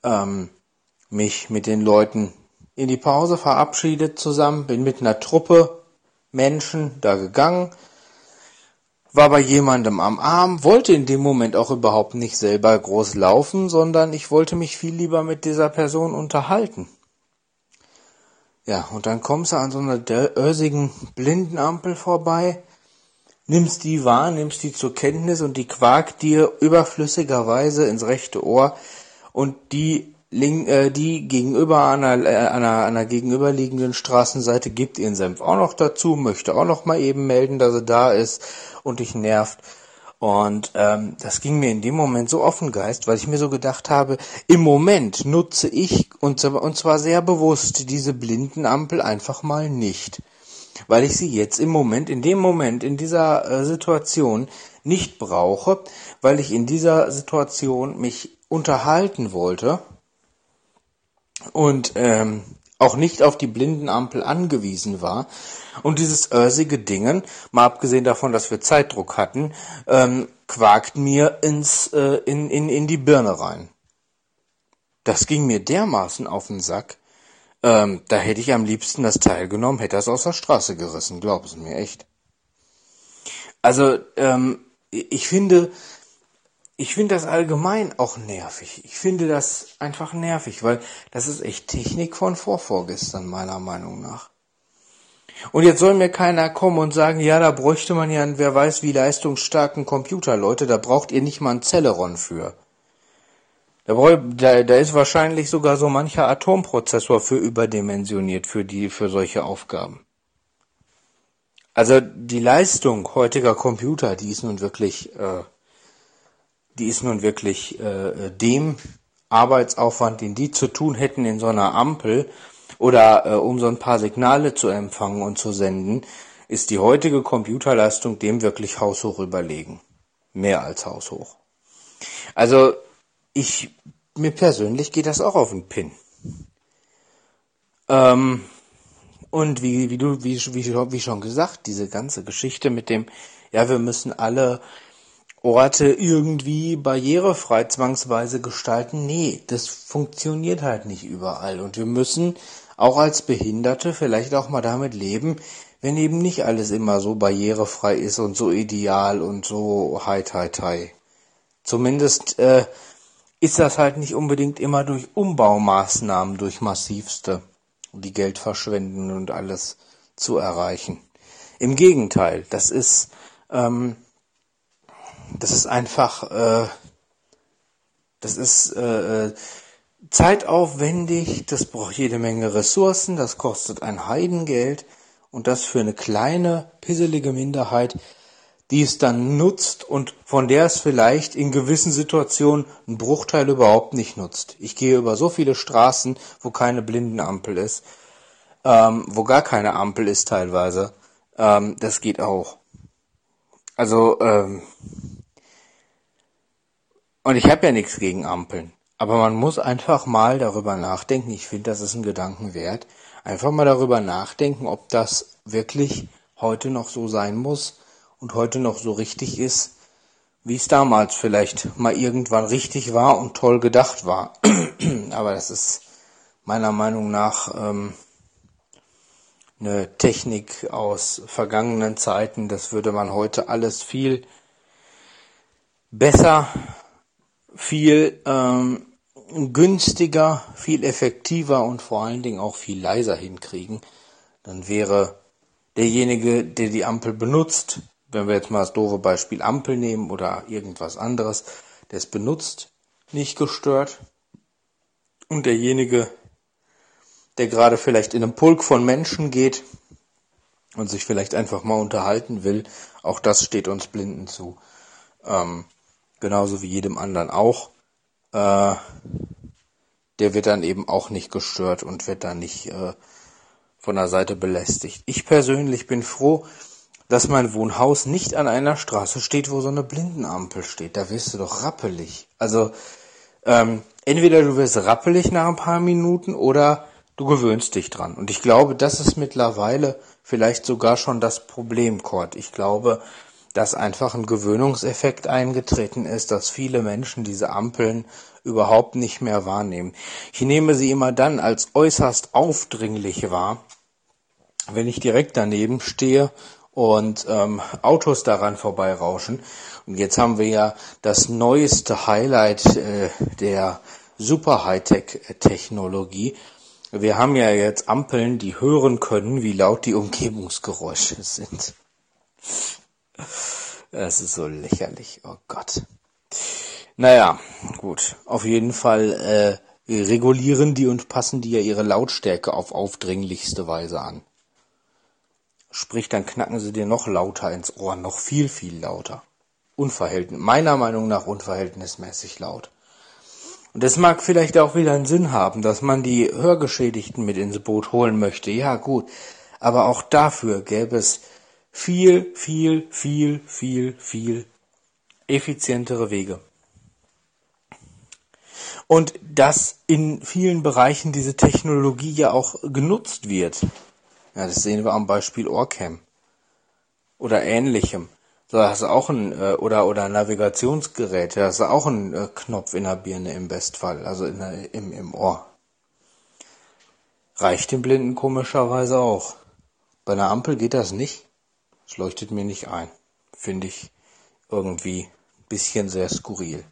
ähm, mich mit den Leuten in die Pause verabschiedet zusammen, bin mit einer Truppe Menschen da gegangen, war bei jemandem am Arm, wollte in dem Moment auch überhaupt nicht selber groß laufen, sondern ich wollte mich viel lieber mit dieser Person unterhalten. Ja, und dann kommst du an so einer örsigen Blindenampel vorbei, nimmst die wahr, nimmst die zur Kenntnis und die quakt dir überflüssigerweise ins rechte Ohr und die äh, die gegenüber an einer, äh, einer, einer gegenüberliegenden Straßenseite gibt ihren Senf auch noch dazu, möchte auch noch mal eben melden, dass er da ist und dich nervt. Und ähm, das ging mir in dem Moment so offen Geist, weil ich mir so gedacht habe, im Moment nutze ich, und, und zwar sehr bewusst, diese Blindenampel einfach mal nicht. Weil ich sie jetzt im Moment, in dem Moment, in dieser äh, Situation nicht brauche, weil ich in dieser Situation mich unterhalten wollte und ähm, auch nicht auf die Blindenampel angewiesen war. Und dieses örsige Dingen, mal abgesehen davon, dass wir Zeitdruck hatten, ähm, quakt mir ins, äh, in, in, in die Birne rein. Das ging mir dermaßen auf den Sack, ähm, da hätte ich am liebsten das Teil genommen, hätte das aus der Straße gerissen, glaub es mir echt. Also, ähm, ich finde, ich finde das allgemein auch nervig. Ich finde das einfach nervig, weil das ist echt Technik von vorvorgestern, meiner Meinung nach. Und jetzt soll mir keiner kommen und sagen, ja, da bräuchte man ja einen, wer weiß wie leistungsstarken Computer, Leute, da braucht ihr nicht mal einen Celeron für. Da, da, da ist wahrscheinlich sogar so mancher Atomprozessor für überdimensioniert für die, für solche Aufgaben. Also die Leistung heutiger Computer, die ist nun wirklich äh, die ist nun wirklich äh, dem Arbeitsaufwand, den die zu tun hätten in so einer Ampel oder äh, um so ein paar Signale zu empfangen und zu senden, ist die heutige Computerleistung dem wirklich haushoch überlegen. Mehr als haushoch. Also ich, mir persönlich geht das auch auf den Pin. Ähm, und wie, wie du, wie, wie, wie schon gesagt, diese ganze Geschichte mit dem, ja, wir müssen alle Orte irgendwie barrierefrei zwangsweise gestalten. Nee, das funktioniert halt nicht überall. Und wir müssen auch als Behinderte vielleicht auch mal damit leben, wenn eben nicht alles immer so barrierefrei ist und so ideal und so hi hi hi. Zumindest äh, ist das halt nicht unbedingt immer durch Umbaumaßnahmen, durch massivste, die Geld verschwenden und alles zu erreichen. Im Gegenteil, das ist ähm, das ist einfach, äh, das ist äh, äh, zeitaufwendig, das braucht jede Menge Ressourcen, das kostet ein Heidengeld und das für eine kleine, pisselige Minderheit, die es dann nutzt und von der es vielleicht in gewissen Situationen einen Bruchteil überhaupt nicht nutzt. Ich gehe über so viele Straßen, wo keine Blindenampel ist, ähm, wo gar keine Ampel ist teilweise. Ähm, das geht auch. Also, ähm, und ich habe ja nichts gegen Ampeln. Aber man muss einfach mal darüber nachdenken, ich finde, das ist ein Gedanken wert, einfach mal darüber nachdenken, ob das wirklich heute noch so sein muss und heute noch so richtig ist, wie es damals vielleicht mal irgendwann richtig war und toll gedacht war. Aber das ist meiner Meinung nach ähm, eine Technik aus vergangenen Zeiten. Das würde man heute alles viel besser viel ähm, günstiger, viel effektiver und vor allen Dingen auch viel leiser hinkriegen, dann wäre derjenige, der die Ampel benutzt, wenn wir jetzt mal das doofe Beispiel Ampel nehmen oder irgendwas anderes, der es benutzt, nicht gestört und derjenige, der gerade vielleicht in einem Pulk von Menschen geht und sich vielleicht einfach mal unterhalten will. Auch das steht uns Blinden zu. Ähm, genauso wie jedem anderen auch. Äh, der wird dann eben auch nicht gestört und wird dann nicht äh, von der Seite belästigt. Ich persönlich bin froh, dass mein Wohnhaus nicht an einer Straße steht, wo so eine Blindenampel steht. Da wirst du doch rappelig. Also ähm, entweder du wirst rappelig nach ein paar Minuten oder du gewöhnst dich dran. Und ich glaube, das ist mittlerweile vielleicht sogar schon das Problem, Kurt. Ich glaube, dass einfach ein Gewöhnungseffekt eingetreten ist, dass viele Menschen diese Ampeln überhaupt nicht mehr wahrnehmen. Ich nehme sie immer dann als äußerst aufdringlich wahr, wenn ich direkt daneben stehe und ähm, Autos daran vorbeirauschen. Und jetzt haben wir ja das neueste Highlight äh, der Super Hightech-Technologie. Wir haben ja jetzt Ampeln, die hören können, wie laut die Umgebungsgeräusche sind. Es ist so lächerlich, oh Gott. Naja, gut. Auf jeden Fall äh, regulieren die und passen die ja ihre Lautstärke auf aufdringlichste Weise an. Sprich, dann knacken sie dir noch lauter ins Ohr, noch viel, viel lauter. Unverhältnis, meiner Meinung nach unverhältnismäßig laut. Und das mag vielleicht auch wieder einen Sinn haben, dass man die Hörgeschädigten mit ins Boot holen möchte. Ja, gut. Aber auch dafür gäbe es viel, viel, viel, viel, viel effizientere Wege. Und dass in vielen Bereichen diese Technologie ja auch genutzt wird. Ja, das sehen wir am Beispiel Orcam. Oder ähnlichem. So, hast du auch ein, äh, oder, oder Navigationsgerät, da hast du auch einen äh, Knopf in der Birne im Bestfall, also in der, im, im Ohr. Reicht dem Blinden komischerweise auch. Bei einer Ampel geht das nicht. Es leuchtet mir nicht ein. Finde ich irgendwie ein bisschen sehr skurril.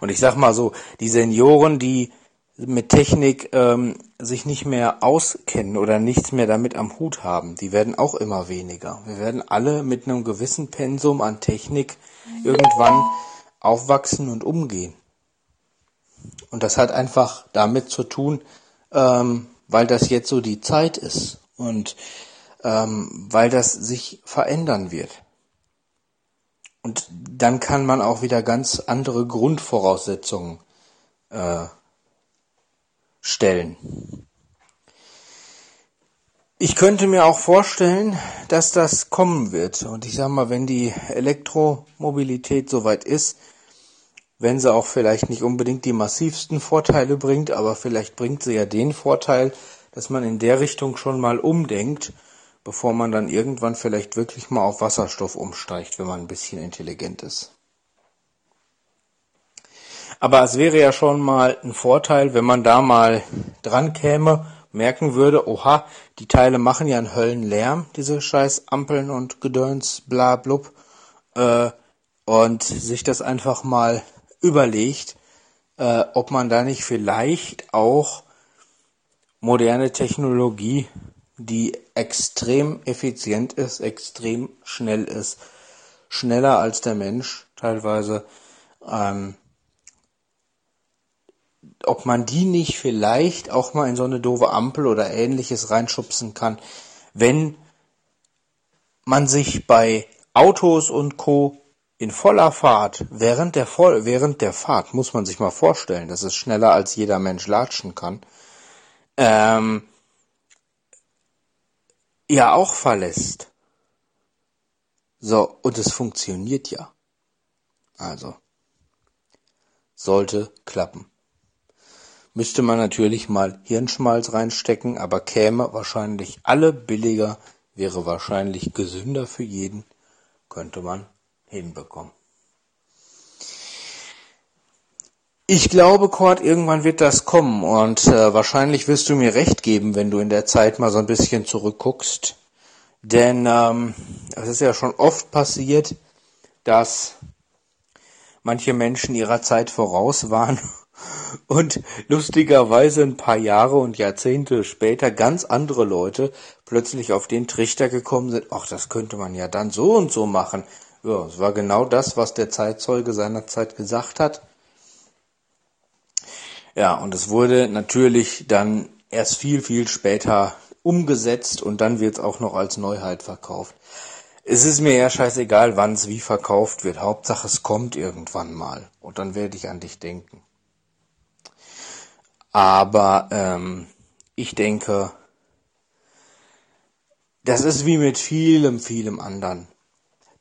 Und ich sag mal so, die Senioren, die mit Technik ähm, sich nicht mehr auskennen oder nichts mehr damit am Hut haben, die werden auch immer weniger. Wir werden alle mit einem gewissen Pensum an Technik irgendwann aufwachsen und umgehen. Und das hat einfach damit zu tun, ähm, weil das jetzt so die Zeit ist und ähm, weil das sich verändern wird. Und dann kann man auch wieder ganz andere Grundvoraussetzungen äh, stellen. Ich könnte mir auch vorstellen, dass das kommen wird. Und ich sage mal, wenn die Elektromobilität soweit ist, wenn sie auch vielleicht nicht unbedingt die massivsten Vorteile bringt, aber vielleicht bringt sie ja den Vorteil, dass man in der Richtung schon mal umdenkt, bevor man dann irgendwann vielleicht wirklich mal auf Wasserstoff umsteigt, wenn man ein bisschen intelligent ist. Aber es wäre ja schon mal ein Vorteil, wenn man da mal dran käme, merken würde, oha, die Teile machen ja einen Höllenlärm, diese scheiß Ampeln und Gedöns, bla blub, äh, und sich das einfach mal überlegt, äh, ob man da nicht vielleicht auch moderne Technologie, die extrem effizient ist, extrem schnell ist, schneller als der Mensch teilweise, ähm, ob man die nicht vielleicht auch mal in so eine doofe Ampel oder ähnliches reinschubsen kann, wenn man sich bei Autos und Co. in voller Fahrt, während der, Voll während der Fahrt, muss man sich mal vorstellen, dass es schneller als jeder Mensch latschen kann, ähm, ja auch verlässt. So, und es funktioniert ja. Also, sollte klappen. Müsste man natürlich mal Hirnschmalz reinstecken, aber käme wahrscheinlich alle billiger, wäre wahrscheinlich gesünder für jeden, könnte man hinbekommen. Ich glaube, Kurt, irgendwann wird das kommen und äh, wahrscheinlich wirst du mir recht geben, wenn du in der Zeit mal so ein bisschen zurückguckst. Denn ähm, es ist ja schon oft passiert, dass manche Menschen ihrer Zeit voraus waren und lustigerweise ein paar Jahre und Jahrzehnte später ganz andere Leute plötzlich auf den Trichter gekommen sind, ach, das könnte man ja dann so und so machen. Ja, es war genau das, was der Zeitzeuge seinerzeit gesagt hat. Ja, und es wurde natürlich dann erst viel, viel später umgesetzt und dann wird es auch noch als Neuheit verkauft. Es ist mir ja scheißegal, wann es wie verkauft wird. Hauptsache es kommt irgendwann mal und dann werde ich an dich denken. Aber ähm, ich denke, das ist wie mit vielem, vielem anderen.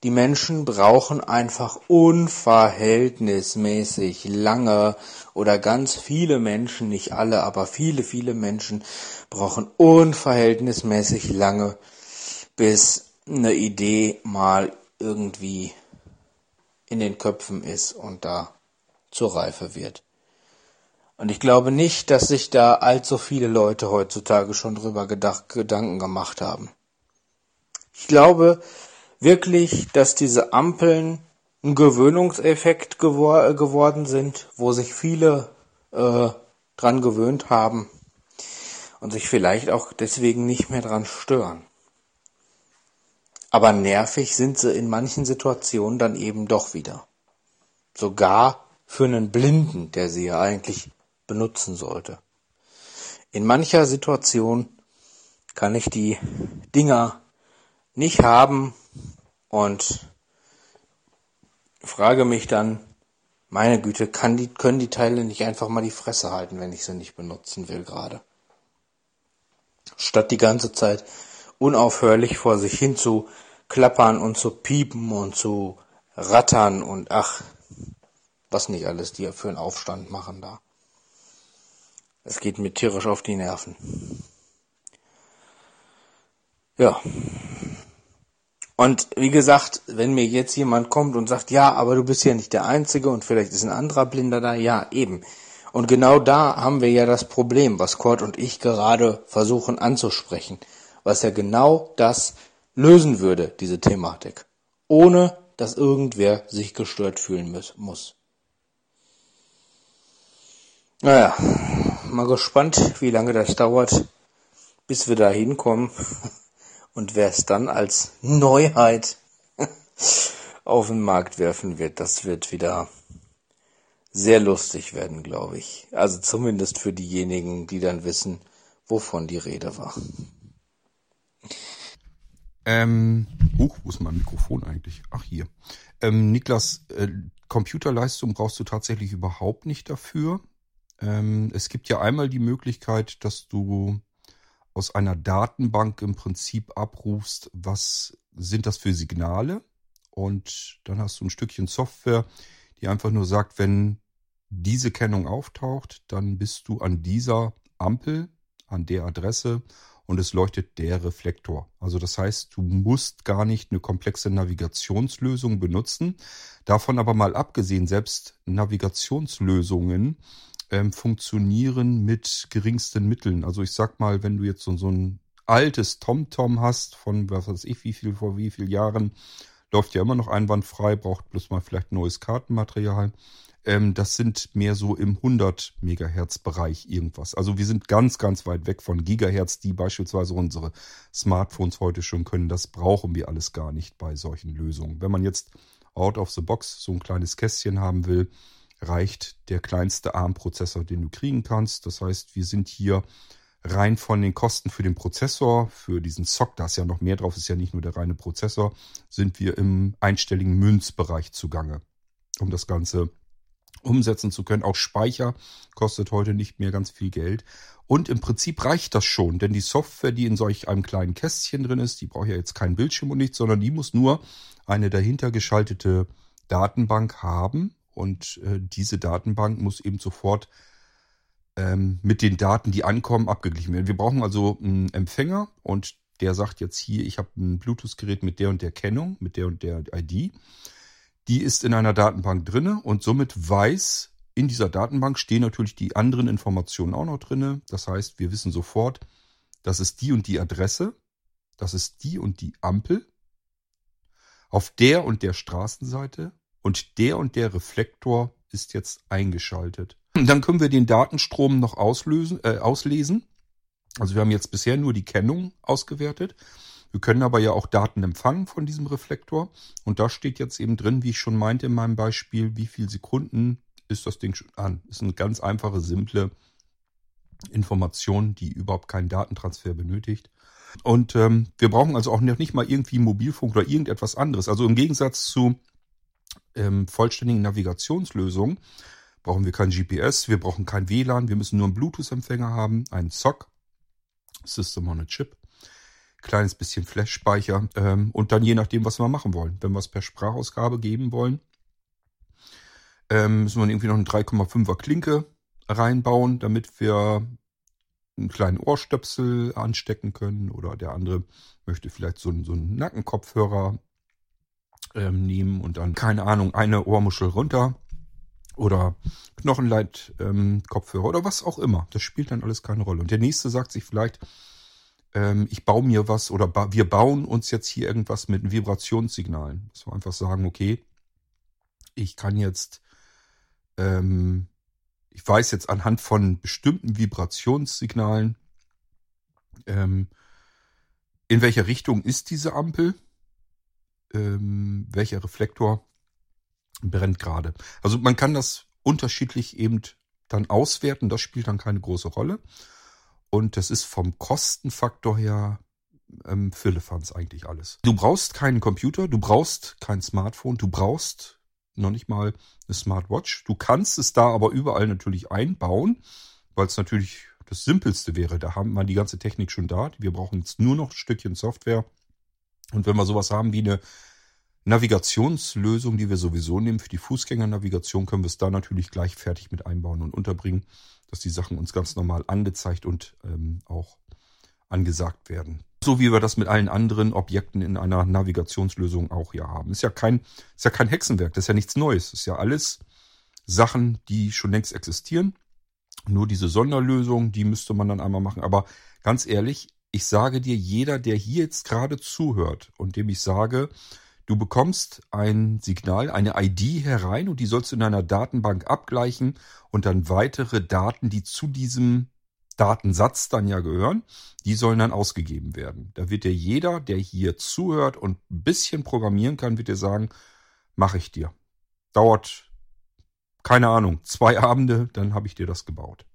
Die Menschen brauchen einfach unverhältnismäßig lange oder ganz viele Menschen, nicht alle, aber viele, viele Menschen brauchen unverhältnismäßig lange, bis eine Idee mal irgendwie in den Köpfen ist und da zur Reife wird. Und ich glaube nicht, dass sich da allzu viele Leute heutzutage schon drüber gedacht, Gedanken gemacht haben. Ich glaube, wirklich, dass diese Ampeln ein Gewöhnungseffekt gewor geworden sind, wo sich viele äh, dran gewöhnt haben und sich vielleicht auch deswegen nicht mehr dran stören. Aber nervig sind sie in manchen Situationen dann eben doch wieder. Sogar für einen Blinden, der sie ja eigentlich benutzen sollte. In mancher Situation kann ich die Dinger nicht haben und frage mich dann, meine Güte, die, können die Teile nicht einfach mal die Fresse halten, wenn ich sie nicht benutzen will gerade? Statt die ganze Zeit unaufhörlich vor sich hin zu klappern und zu piepen und zu rattern und ach, was nicht alles die für einen Aufstand machen da. Es geht mir tierisch auf die Nerven. Ja, und wie gesagt, wenn mir jetzt jemand kommt und sagt, ja, aber du bist ja nicht der Einzige und vielleicht ist ein anderer Blinder da, ja, eben. Und genau da haben wir ja das Problem, was Kurt und ich gerade versuchen anzusprechen, was ja genau das lösen würde, diese Thematik, ohne dass irgendwer sich gestört fühlen muss. Naja, mal gespannt, wie lange das dauert, bis wir da hinkommen. Und wer es dann als Neuheit auf den Markt werfen wird, das wird wieder sehr lustig werden, glaube ich. Also zumindest für diejenigen, die dann wissen, wovon die Rede war. Ähm, huch, wo ist mein Mikrofon eigentlich? Ach, hier. Ähm, Niklas, äh, Computerleistung brauchst du tatsächlich überhaupt nicht dafür. Ähm, es gibt ja einmal die Möglichkeit, dass du aus einer Datenbank im Prinzip abrufst, was sind das für Signale. Und dann hast du ein Stückchen Software, die einfach nur sagt, wenn diese Kennung auftaucht, dann bist du an dieser Ampel, an der Adresse und es leuchtet der Reflektor. Also das heißt, du musst gar nicht eine komplexe Navigationslösung benutzen. Davon aber mal abgesehen, selbst Navigationslösungen ähm, funktionieren mit geringsten Mitteln. Also ich sag mal, wenn du jetzt so, so ein altes TomTom hast von was weiß ich wie viel vor wie viel Jahren, läuft ja immer noch einwandfrei, braucht bloß mal vielleicht neues Kartenmaterial. Ähm, das sind mehr so im 100 Megahertz Bereich irgendwas. Also wir sind ganz, ganz weit weg von Gigahertz, die beispielsweise unsere Smartphones heute schon können. Das brauchen wir alles gar nicht bei solchen Lösungen. Wenn man jetzt out of the box so ein kleines Kästchen haben will, reicht der kleinste ARM-Prozessor, den du kriegen kannst. Das heißt, wir sind hier rein von den Kosten für den Prozessor, für diesen SOC, da ist ja noch mehr drauf, ist ja nicht nur der reine Prozessor, sind wir im einstelligen Münzbereich zugange, um das Ganze umsetzen zu können. Auch Speicher kostet heute nicht mehr ganz viel Geld. Und im Prinzip reicht das schon, denn die Software, die in solch einem kleinen Kästchen drin ist, die braucht ja jetzt keinen Bildschirm und nichts, sondern die muss nur eine dahinter geschaltete Datenbank haben, und äh, diese Datenbank muss eben sofort ähm, mit den Daten, die ankommen, abgeglichen werden. Wir brauchen also einen Empfänger und der sagt jetzt hier, ich habe ein Bluetooth-Gerät mit der und der Kennung, mit der und der ID. Die ist in einer Datenbank drinne und somit weiß, in dieser Datenbank stehen natürlich die anderen Informationen auch noch drinne. Das heißt, wir wissen sofort, das ist die und die Adresse, das ist die und die Ampel auf der und der Straßenseite und der und der Reflektor ist jetzt eingeschaltet. Dann können wir den Datenstrom noch auslösen, äh, auslesen. Also wir haben jetzt bisher nur die Kennung ausgewertet. Wir können aber ja auch Daten empfangen von diesem Reflektor. Und da steht jetzt eben drin, wie ich schon meinte in meinem Beispiel, wie viele Sekunden ist das Ding schon an. Ist eine ganz einfache, simple Information, die überhaupt keinen Datentransfer benötigt. Und ähm, wir brauchen also auch noch nicht mal irgendwie Mobilfunk oder irgendetwas anderes. Also im Gegensatz zu ähm, vollständigen Navigationslösungen brauchen wir kein GPS, wir brauchen kein WLAN, wir müssen nur einen Bluetooth-Empfänger haben, einen SOC, System on a Chip, kleines bisschen Flash-Speicher ähm, und dann je nachdem, was wir machen wollen. Wenn wir es per Sprachausgabe geben wollen, ähm, müssen wir irgendwie noch eine 3,5er Klinke reinbauen, damit wir einen kleinen Ohrstöpsel anstecken können oder der andere möchte vielleicht so einen, so einen Nackenkopfhörer ähm, nehmen und dann, keine Ahnung, eine Ohrmuschel runter oder Knochenleit-Kopfhörer ähm, oder was auch immer. Das spielt dann alles keine Rolle. Und der nächste sagt sich vielleicht, ähm, ich baue mir was oder ba wir bauen uns jetzt hier irgendwas mit Vibrationssignalen. Wir einfach sagen, okay, ich kann jetzt, ähm, ich weiß jetzt anhand von bestimmten Vibrationssignalen, ähm, in welcher Richtung ist diese Ampel, ähm, welcher Reflektor brennt gerade. Also man kann das unterschiedlich eben dann auswerten, das spielt dann keine große Rolle. Und das ist vom Kostenfaktor her ähm, Firlefanz eigentlich alles. Du brauchst keinen Computer, du brauchst kein Smartphone, du brauchst noch nicht mal eine Smartwatch. Du kannst es da aber überall natürlich einbauen, weil es natürlich das Simpelste wäre. Da haben wir die ganze Technik schon da. Wir brauchen jetzt nur noch ein Stückchen Software. Und wenn wir sowas haben wie eine Navigationslösung, die wir sowieso nehmen für die Fußgängernavigation, können wir es da natürlich gleich fertig mit einbauen und unterbringen, dass die Sachen uns ganz normal angezeigt und ähm, auch angesagt werden. So wie wir das mit allen anderen Objekten in einer Navigationslösung auch hier haben. Ist ja kein, ist ja kein Hexenwerk, das ist ja nichts Neues. Ist ja alles Sachen, die schon längst existieren. Nur diese Sonderlösung, die müsste man dann einmal machen. Aber ganz ehrlich, ich sage dir, jeder, der hier jetzt gerade zuhört und dem ich sage, Du bekommst ein Signal, eine ID herein und die sollst du in einer Datenbank abgleichen und dann weitere Daten, die zu diesem Datensatz dann ja gehören, die sollen dann ausgegeben werden. Da wird dir jeder, der hier zuhört und ein bisschen programmieren kann, wird dir sagen, mache ich dir. Dauert, keine Ahnung, zwei Abende, dann habe ich dir das gebaut.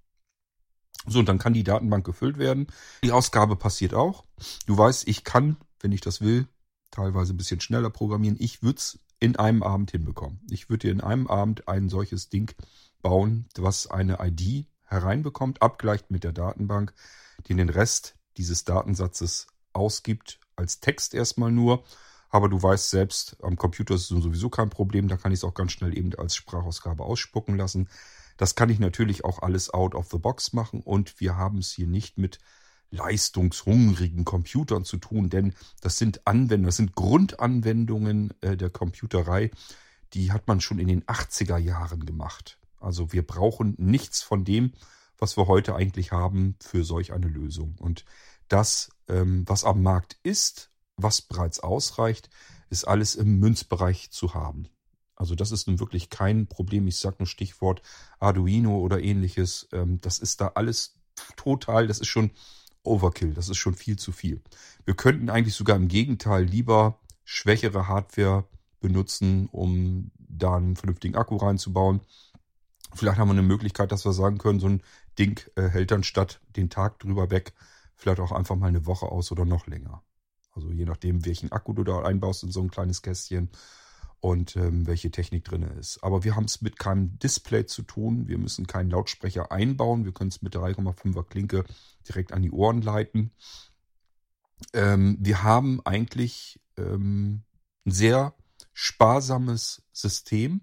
So, und dann kann die Datenbank gefüllt werden. Die Ausgabe passiert auch. Du weißt, ich kann, wenn ich das will, teilweise ein bisschen schneller programmieren. Ich würde es in einem Abend hinbekommen. Ich würde dir in einem Abend ein solches Ding bauen, was eine ID hereinbekommt, abgleicht mit der Datenbank, die den Rest dieses Datensatzes ausgibt, als Text erstmal nur. Aber du weißt selbst, am Computer ist es sowieso kein Problem, da kann ich es auch ganz schnell eben als Sprachausgabe ausspucken lassen. Das kann ich natürlich auch alles out of the box machen und wir haben es hier nicht mit leistungshungrigen Computern zu tun, denn das sind Anwendungen, das sind Grundanwendungen äh, der Computerei, die hat man schon in den 80er Jahren gemacht. Also wir brauchen nichts von dem, was wir heute eigentlich haben für solch eine Lösung. Und das, ähm, was am Markt ist, was bereits ausreicht, ist alles im Münzbereich zu haben. Also das ist nun wirklich kein Problem. Ich sage nur Stichwort Arduino oder ähnliches. Ähm, das ist da alles total, das ist schon Overkill. Das ist schon viel zu viel. Wir könnten eigentlich sogar im Gegenteil lieber schwächere Hardware benutzen, um da einen vernünftigen Akku reinzubauen. Vielleicht haben wir eine Möglichkeit, dass wir sagen können, so ein Ding äh, hält dann statt den Tag drüber weg, vielleicht auch einfach mal eine Woche aus oder noch länger. Also je nachdem, welchen Akku du da einbaust in so ein kleines Kästchen und ähm, welche Technik drin ist. Aber wir haben es mit keinem Display zu tun. Wir müssen keinen Lautsprecher einbauen. Wir können es mit 3,5er Klinke direkt an die Ohren leiten. Ähm, wir haben eigentlich ähm, ein sehr sparsames System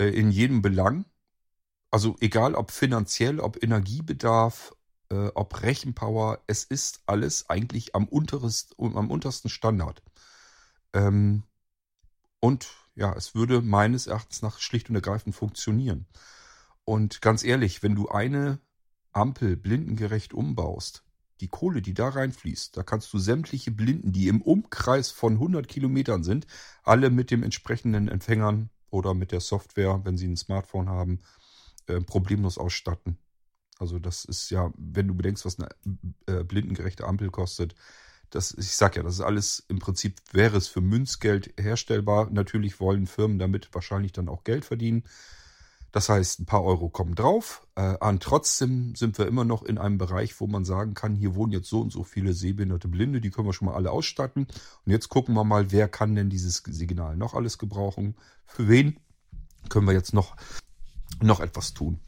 äh, in jedem Belang. Also egal ob finanziell, ob Energiebedarf, äh, ob Rechenpower, es ist alles eigentlich am, unterest, am untersten Standard. Ähm, und ja, es würde meines Erachtens nach schlicht und ergreifend funktionieren. Und ganz ehrlich, wenn du eine Ampel blindengerecht umbaust, die Kohle, die da reinfließt, da kannst du sämtliche Blinden, die im Umkreis von 100 Kilometern sind, alle mit dem entsprechenden Empfängern oder mit der Software, wenn sie ein Smartphone haben, äh, problemlos ausstatten. Also das ist ja, wenn du bedenkst, was eine äh, blindengerechte Ampel kostet, das, ich sag ja, das ist alles im Prinzip wäre es für Münzgeld herstellbar. Natürlich wollen Firmen damit wahrscheinlich dann auch Geld verdienen. Das heißt, ein paar Euro kommen drauf. Äh, und trotzdem sind wir immer noch in einem Bereich, wo man sagen kann, hier wohnen jetzt so und so viele sehbehinderte Blinde, die können wir schon mal alle ausstatten. Und jetzt gucken wir mal, wer kann denn dieses Signal noch alles gebrauchen? Für wen können wir jetzt noch, noch etwas tun?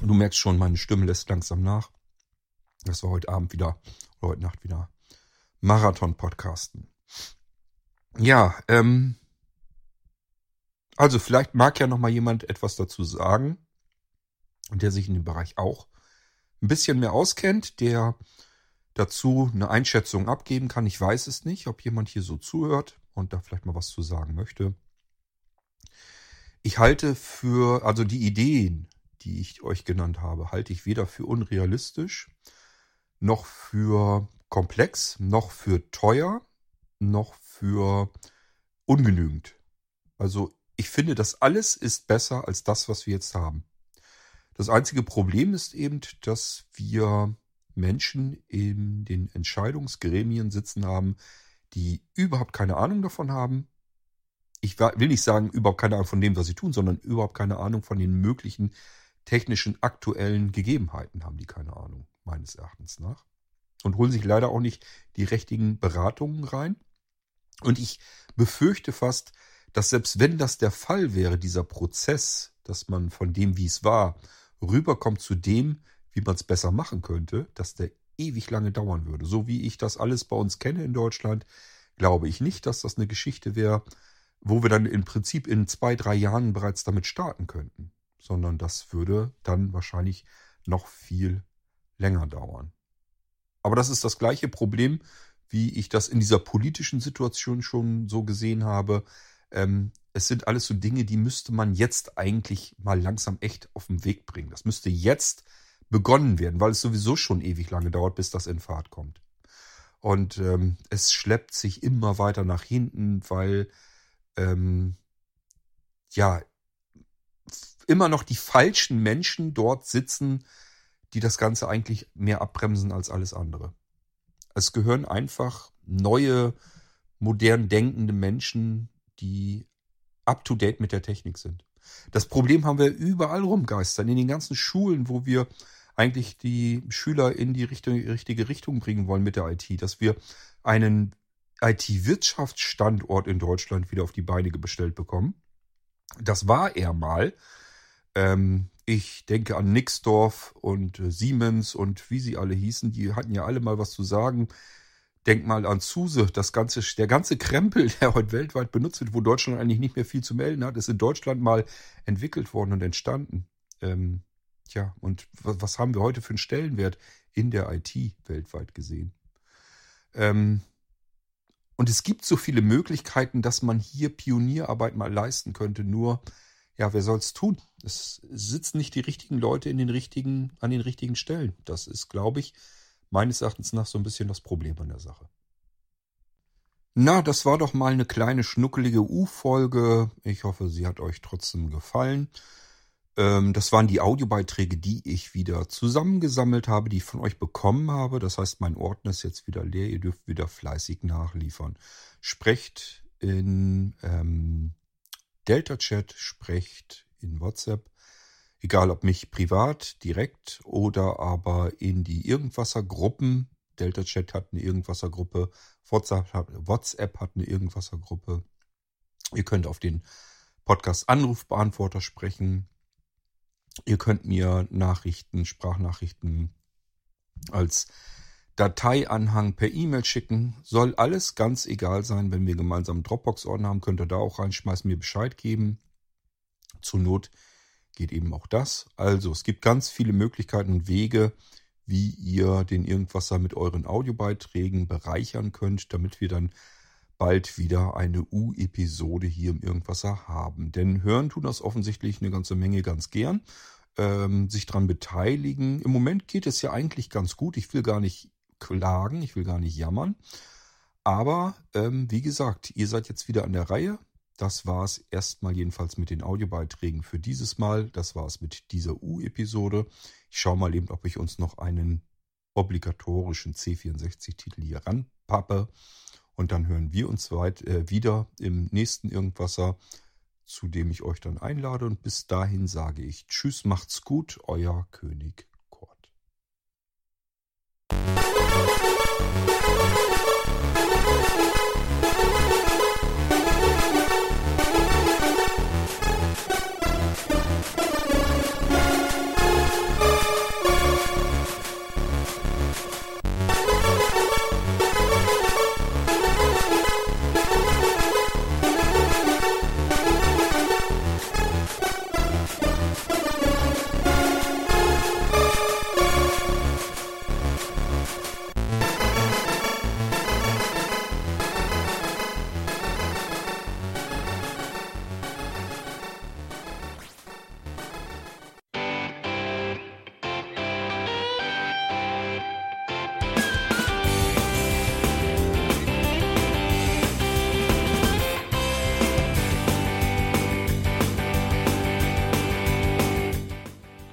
Du merkst schon, meine Stimme lässt langsam nach. Das war heute Abend wieder, heute Nacht wieder Marathon-Podcasten. Ja, ähm, also vielleicht mag ja noch mal jemand etwas dazu sagen, der sich in dem Bereich auch ein bisschen mehr auskennt, der dazu eine Einschätzung abgeben kann. Ich weiß es nicht, ob jemand hier so zuhört und da vielleicht mal was zu sagen möchte. Ich halte für, also die Ideen, die ich euch genannt habe, halte ich weder für unrealistisch, noch für komplex, noch für teuer, noch für ungenügend. Also ich finde, das alles ist besser als das, was wir jetzt haben. Das einzige Problem ist eben, dass wir Menschen in den Entscheidungsgremien sitzen haben, die überhaupt keine Ahnung davon haben. Ich will nicht sagen, überhaupt keine Ahnung von dem, was sie tun, sondern überhaupt keine Ahnung von den möglichen technischen aktuellen Gegebenheiten haben die keine Ahnung, meines Erachtens nach. Und holen sich leider auch nicht die richtigen Beratungen rein. Und ich befürchte fast, dass selbst wenn das der Fall wäre, dieser Prozess, dass man von dem, wie es war, rüberkommt zu dem, wie man es besser machen könnte, dass der ewig lange dauern würde. So wie ich das alles bei uns kenne in Deutschland, glaube ich nicht, dass das eine Geschichte wäre, wo wir dann im Prinzip in zwei, drei Jahren bereits damit starten könnten, sondern das würde dann wahrscheinlich noch viel länger dauern. Aber das ist das gleiche Problem, wie ich das in dieser politischen Situation schon so gesehen habe. Ähm, es sind alles so Dinge, die müsste man jetzt eigentlich mal langsam echt auf den Weg bringen. Das müsste jetzt begonnen werden, weil es sowieso schon ewig lange dauert, bis das in Fahrt kommt. Und ähm, es schleppt sich immer weiter nach hinten, weil ähm, ja immer noch die falschen Menschen dort sitzen, die das Ganze eigentlich mehr abbremsen als alles andere. Es gehören einfach neue, modern denkende Menschen die up-to-date mit der Technik sind. Das Problem haben wir überall rumgeistern, in den ganzen Schulen, wo wir eigentlich die Schüler in die richtige Richtung bringen wollen mit der IT, dass wir einen IT-Wirtschaftsstandort in Deutschland wieder auf die Beine gestellt bekommen. Das war er mal. Ähm, ich denke an Nixdorf und äh, Siemens und wie sie alle hießen, die hatten ja alle mal was zu sagen. Denk mal an SUSE, das ganze, der ganze Krempel, der heute weltweit benutzt wird, wo Deutschland eigentlich nicht mehr viel zu melden hat, ist in Deutschland mal entwickelt worden und entstanden. Ähm, tja, und was, was, haben wir heute für einen Stellenwert in der IT weltweit gesehen? Ähm, und es gibt so viele Möglichkeiten, dass man hier Pionierarbeit mal leisten könnte. Nur, ja, wer soll es tun? Es sitzen nicht die richtigen Leute in den richtigen, an den richtigen Stellen. Das ist, glaube ich, meines Erachtens nach so ein bisschen das Problem an der Sache. Na, das war doch mal eine kleine schnuckelige U-Folge. Ich hoffe, sie hat euch trotzdem gefallen. Ähm, das waren die Audiobeiträge, die ich wieder zusammengesammelt habe, die ich von euch bekommen habe. Das heißt, mein Ordner ist jetzt wieder leer. Ihr dürft wieder fleißig nachliefern. Sprecht in ähm, Delta Chat, sprecht in WhatsApp Egal ob mich privat, direkt oder aber in die Irgendwasser-Gruppen. Delta Chat hat eine Irgendwasser-Gruppe. WhatsApp hat, WhatsApp hat eine Irgendwasser-Gruppe. Ihr könnt auf den Podcast Anrufbeantworter sprechen. Ihr könnt mir Nachrichten, Sprachnachrichten als Dateianhang per E-Mail schicken. Soll alles ganz egal sein. Wenn wir gemeinsam Dropbox-Ordner haben, könnt ihr da auch reinschmeißen, mir Bescheid geben. Zur Not geht eben auch das. Also es gibt ganz viele Möglichkeiten und Wege, wie ihr den Irgendwasser mit euren Audiobeiträgen bereichern könnt, damit wir dann bald wieder eine U-Episode hier im Irgendwasser haben. Denn hören tun das offensichtlich eine ganze Menge ganz gern. Ähm, sich dran beteiligen. Im Moment geht es ja eigentlich ganz gut. Ich will gar nicht klagen, ich will gar nicht jammern. Aber ähm, wie gesagt, ihr seid jetzt wieder an der Reihe. Das war es erstmal jedenfalls mit den Audiobeiträgen für dieses Mal. Das war es mit dieser U-Episode. Ich schaue mal eben, ob ich uns noch einen obligatorischen C64-Titel hier ranpappe. Und dann hören wir uns weit, äh, wieder im nächsten Irgendwasser zu dem ich euch dann einlade. Und bis dahin sage ich Tschüss, macht's gut, euer König Bye.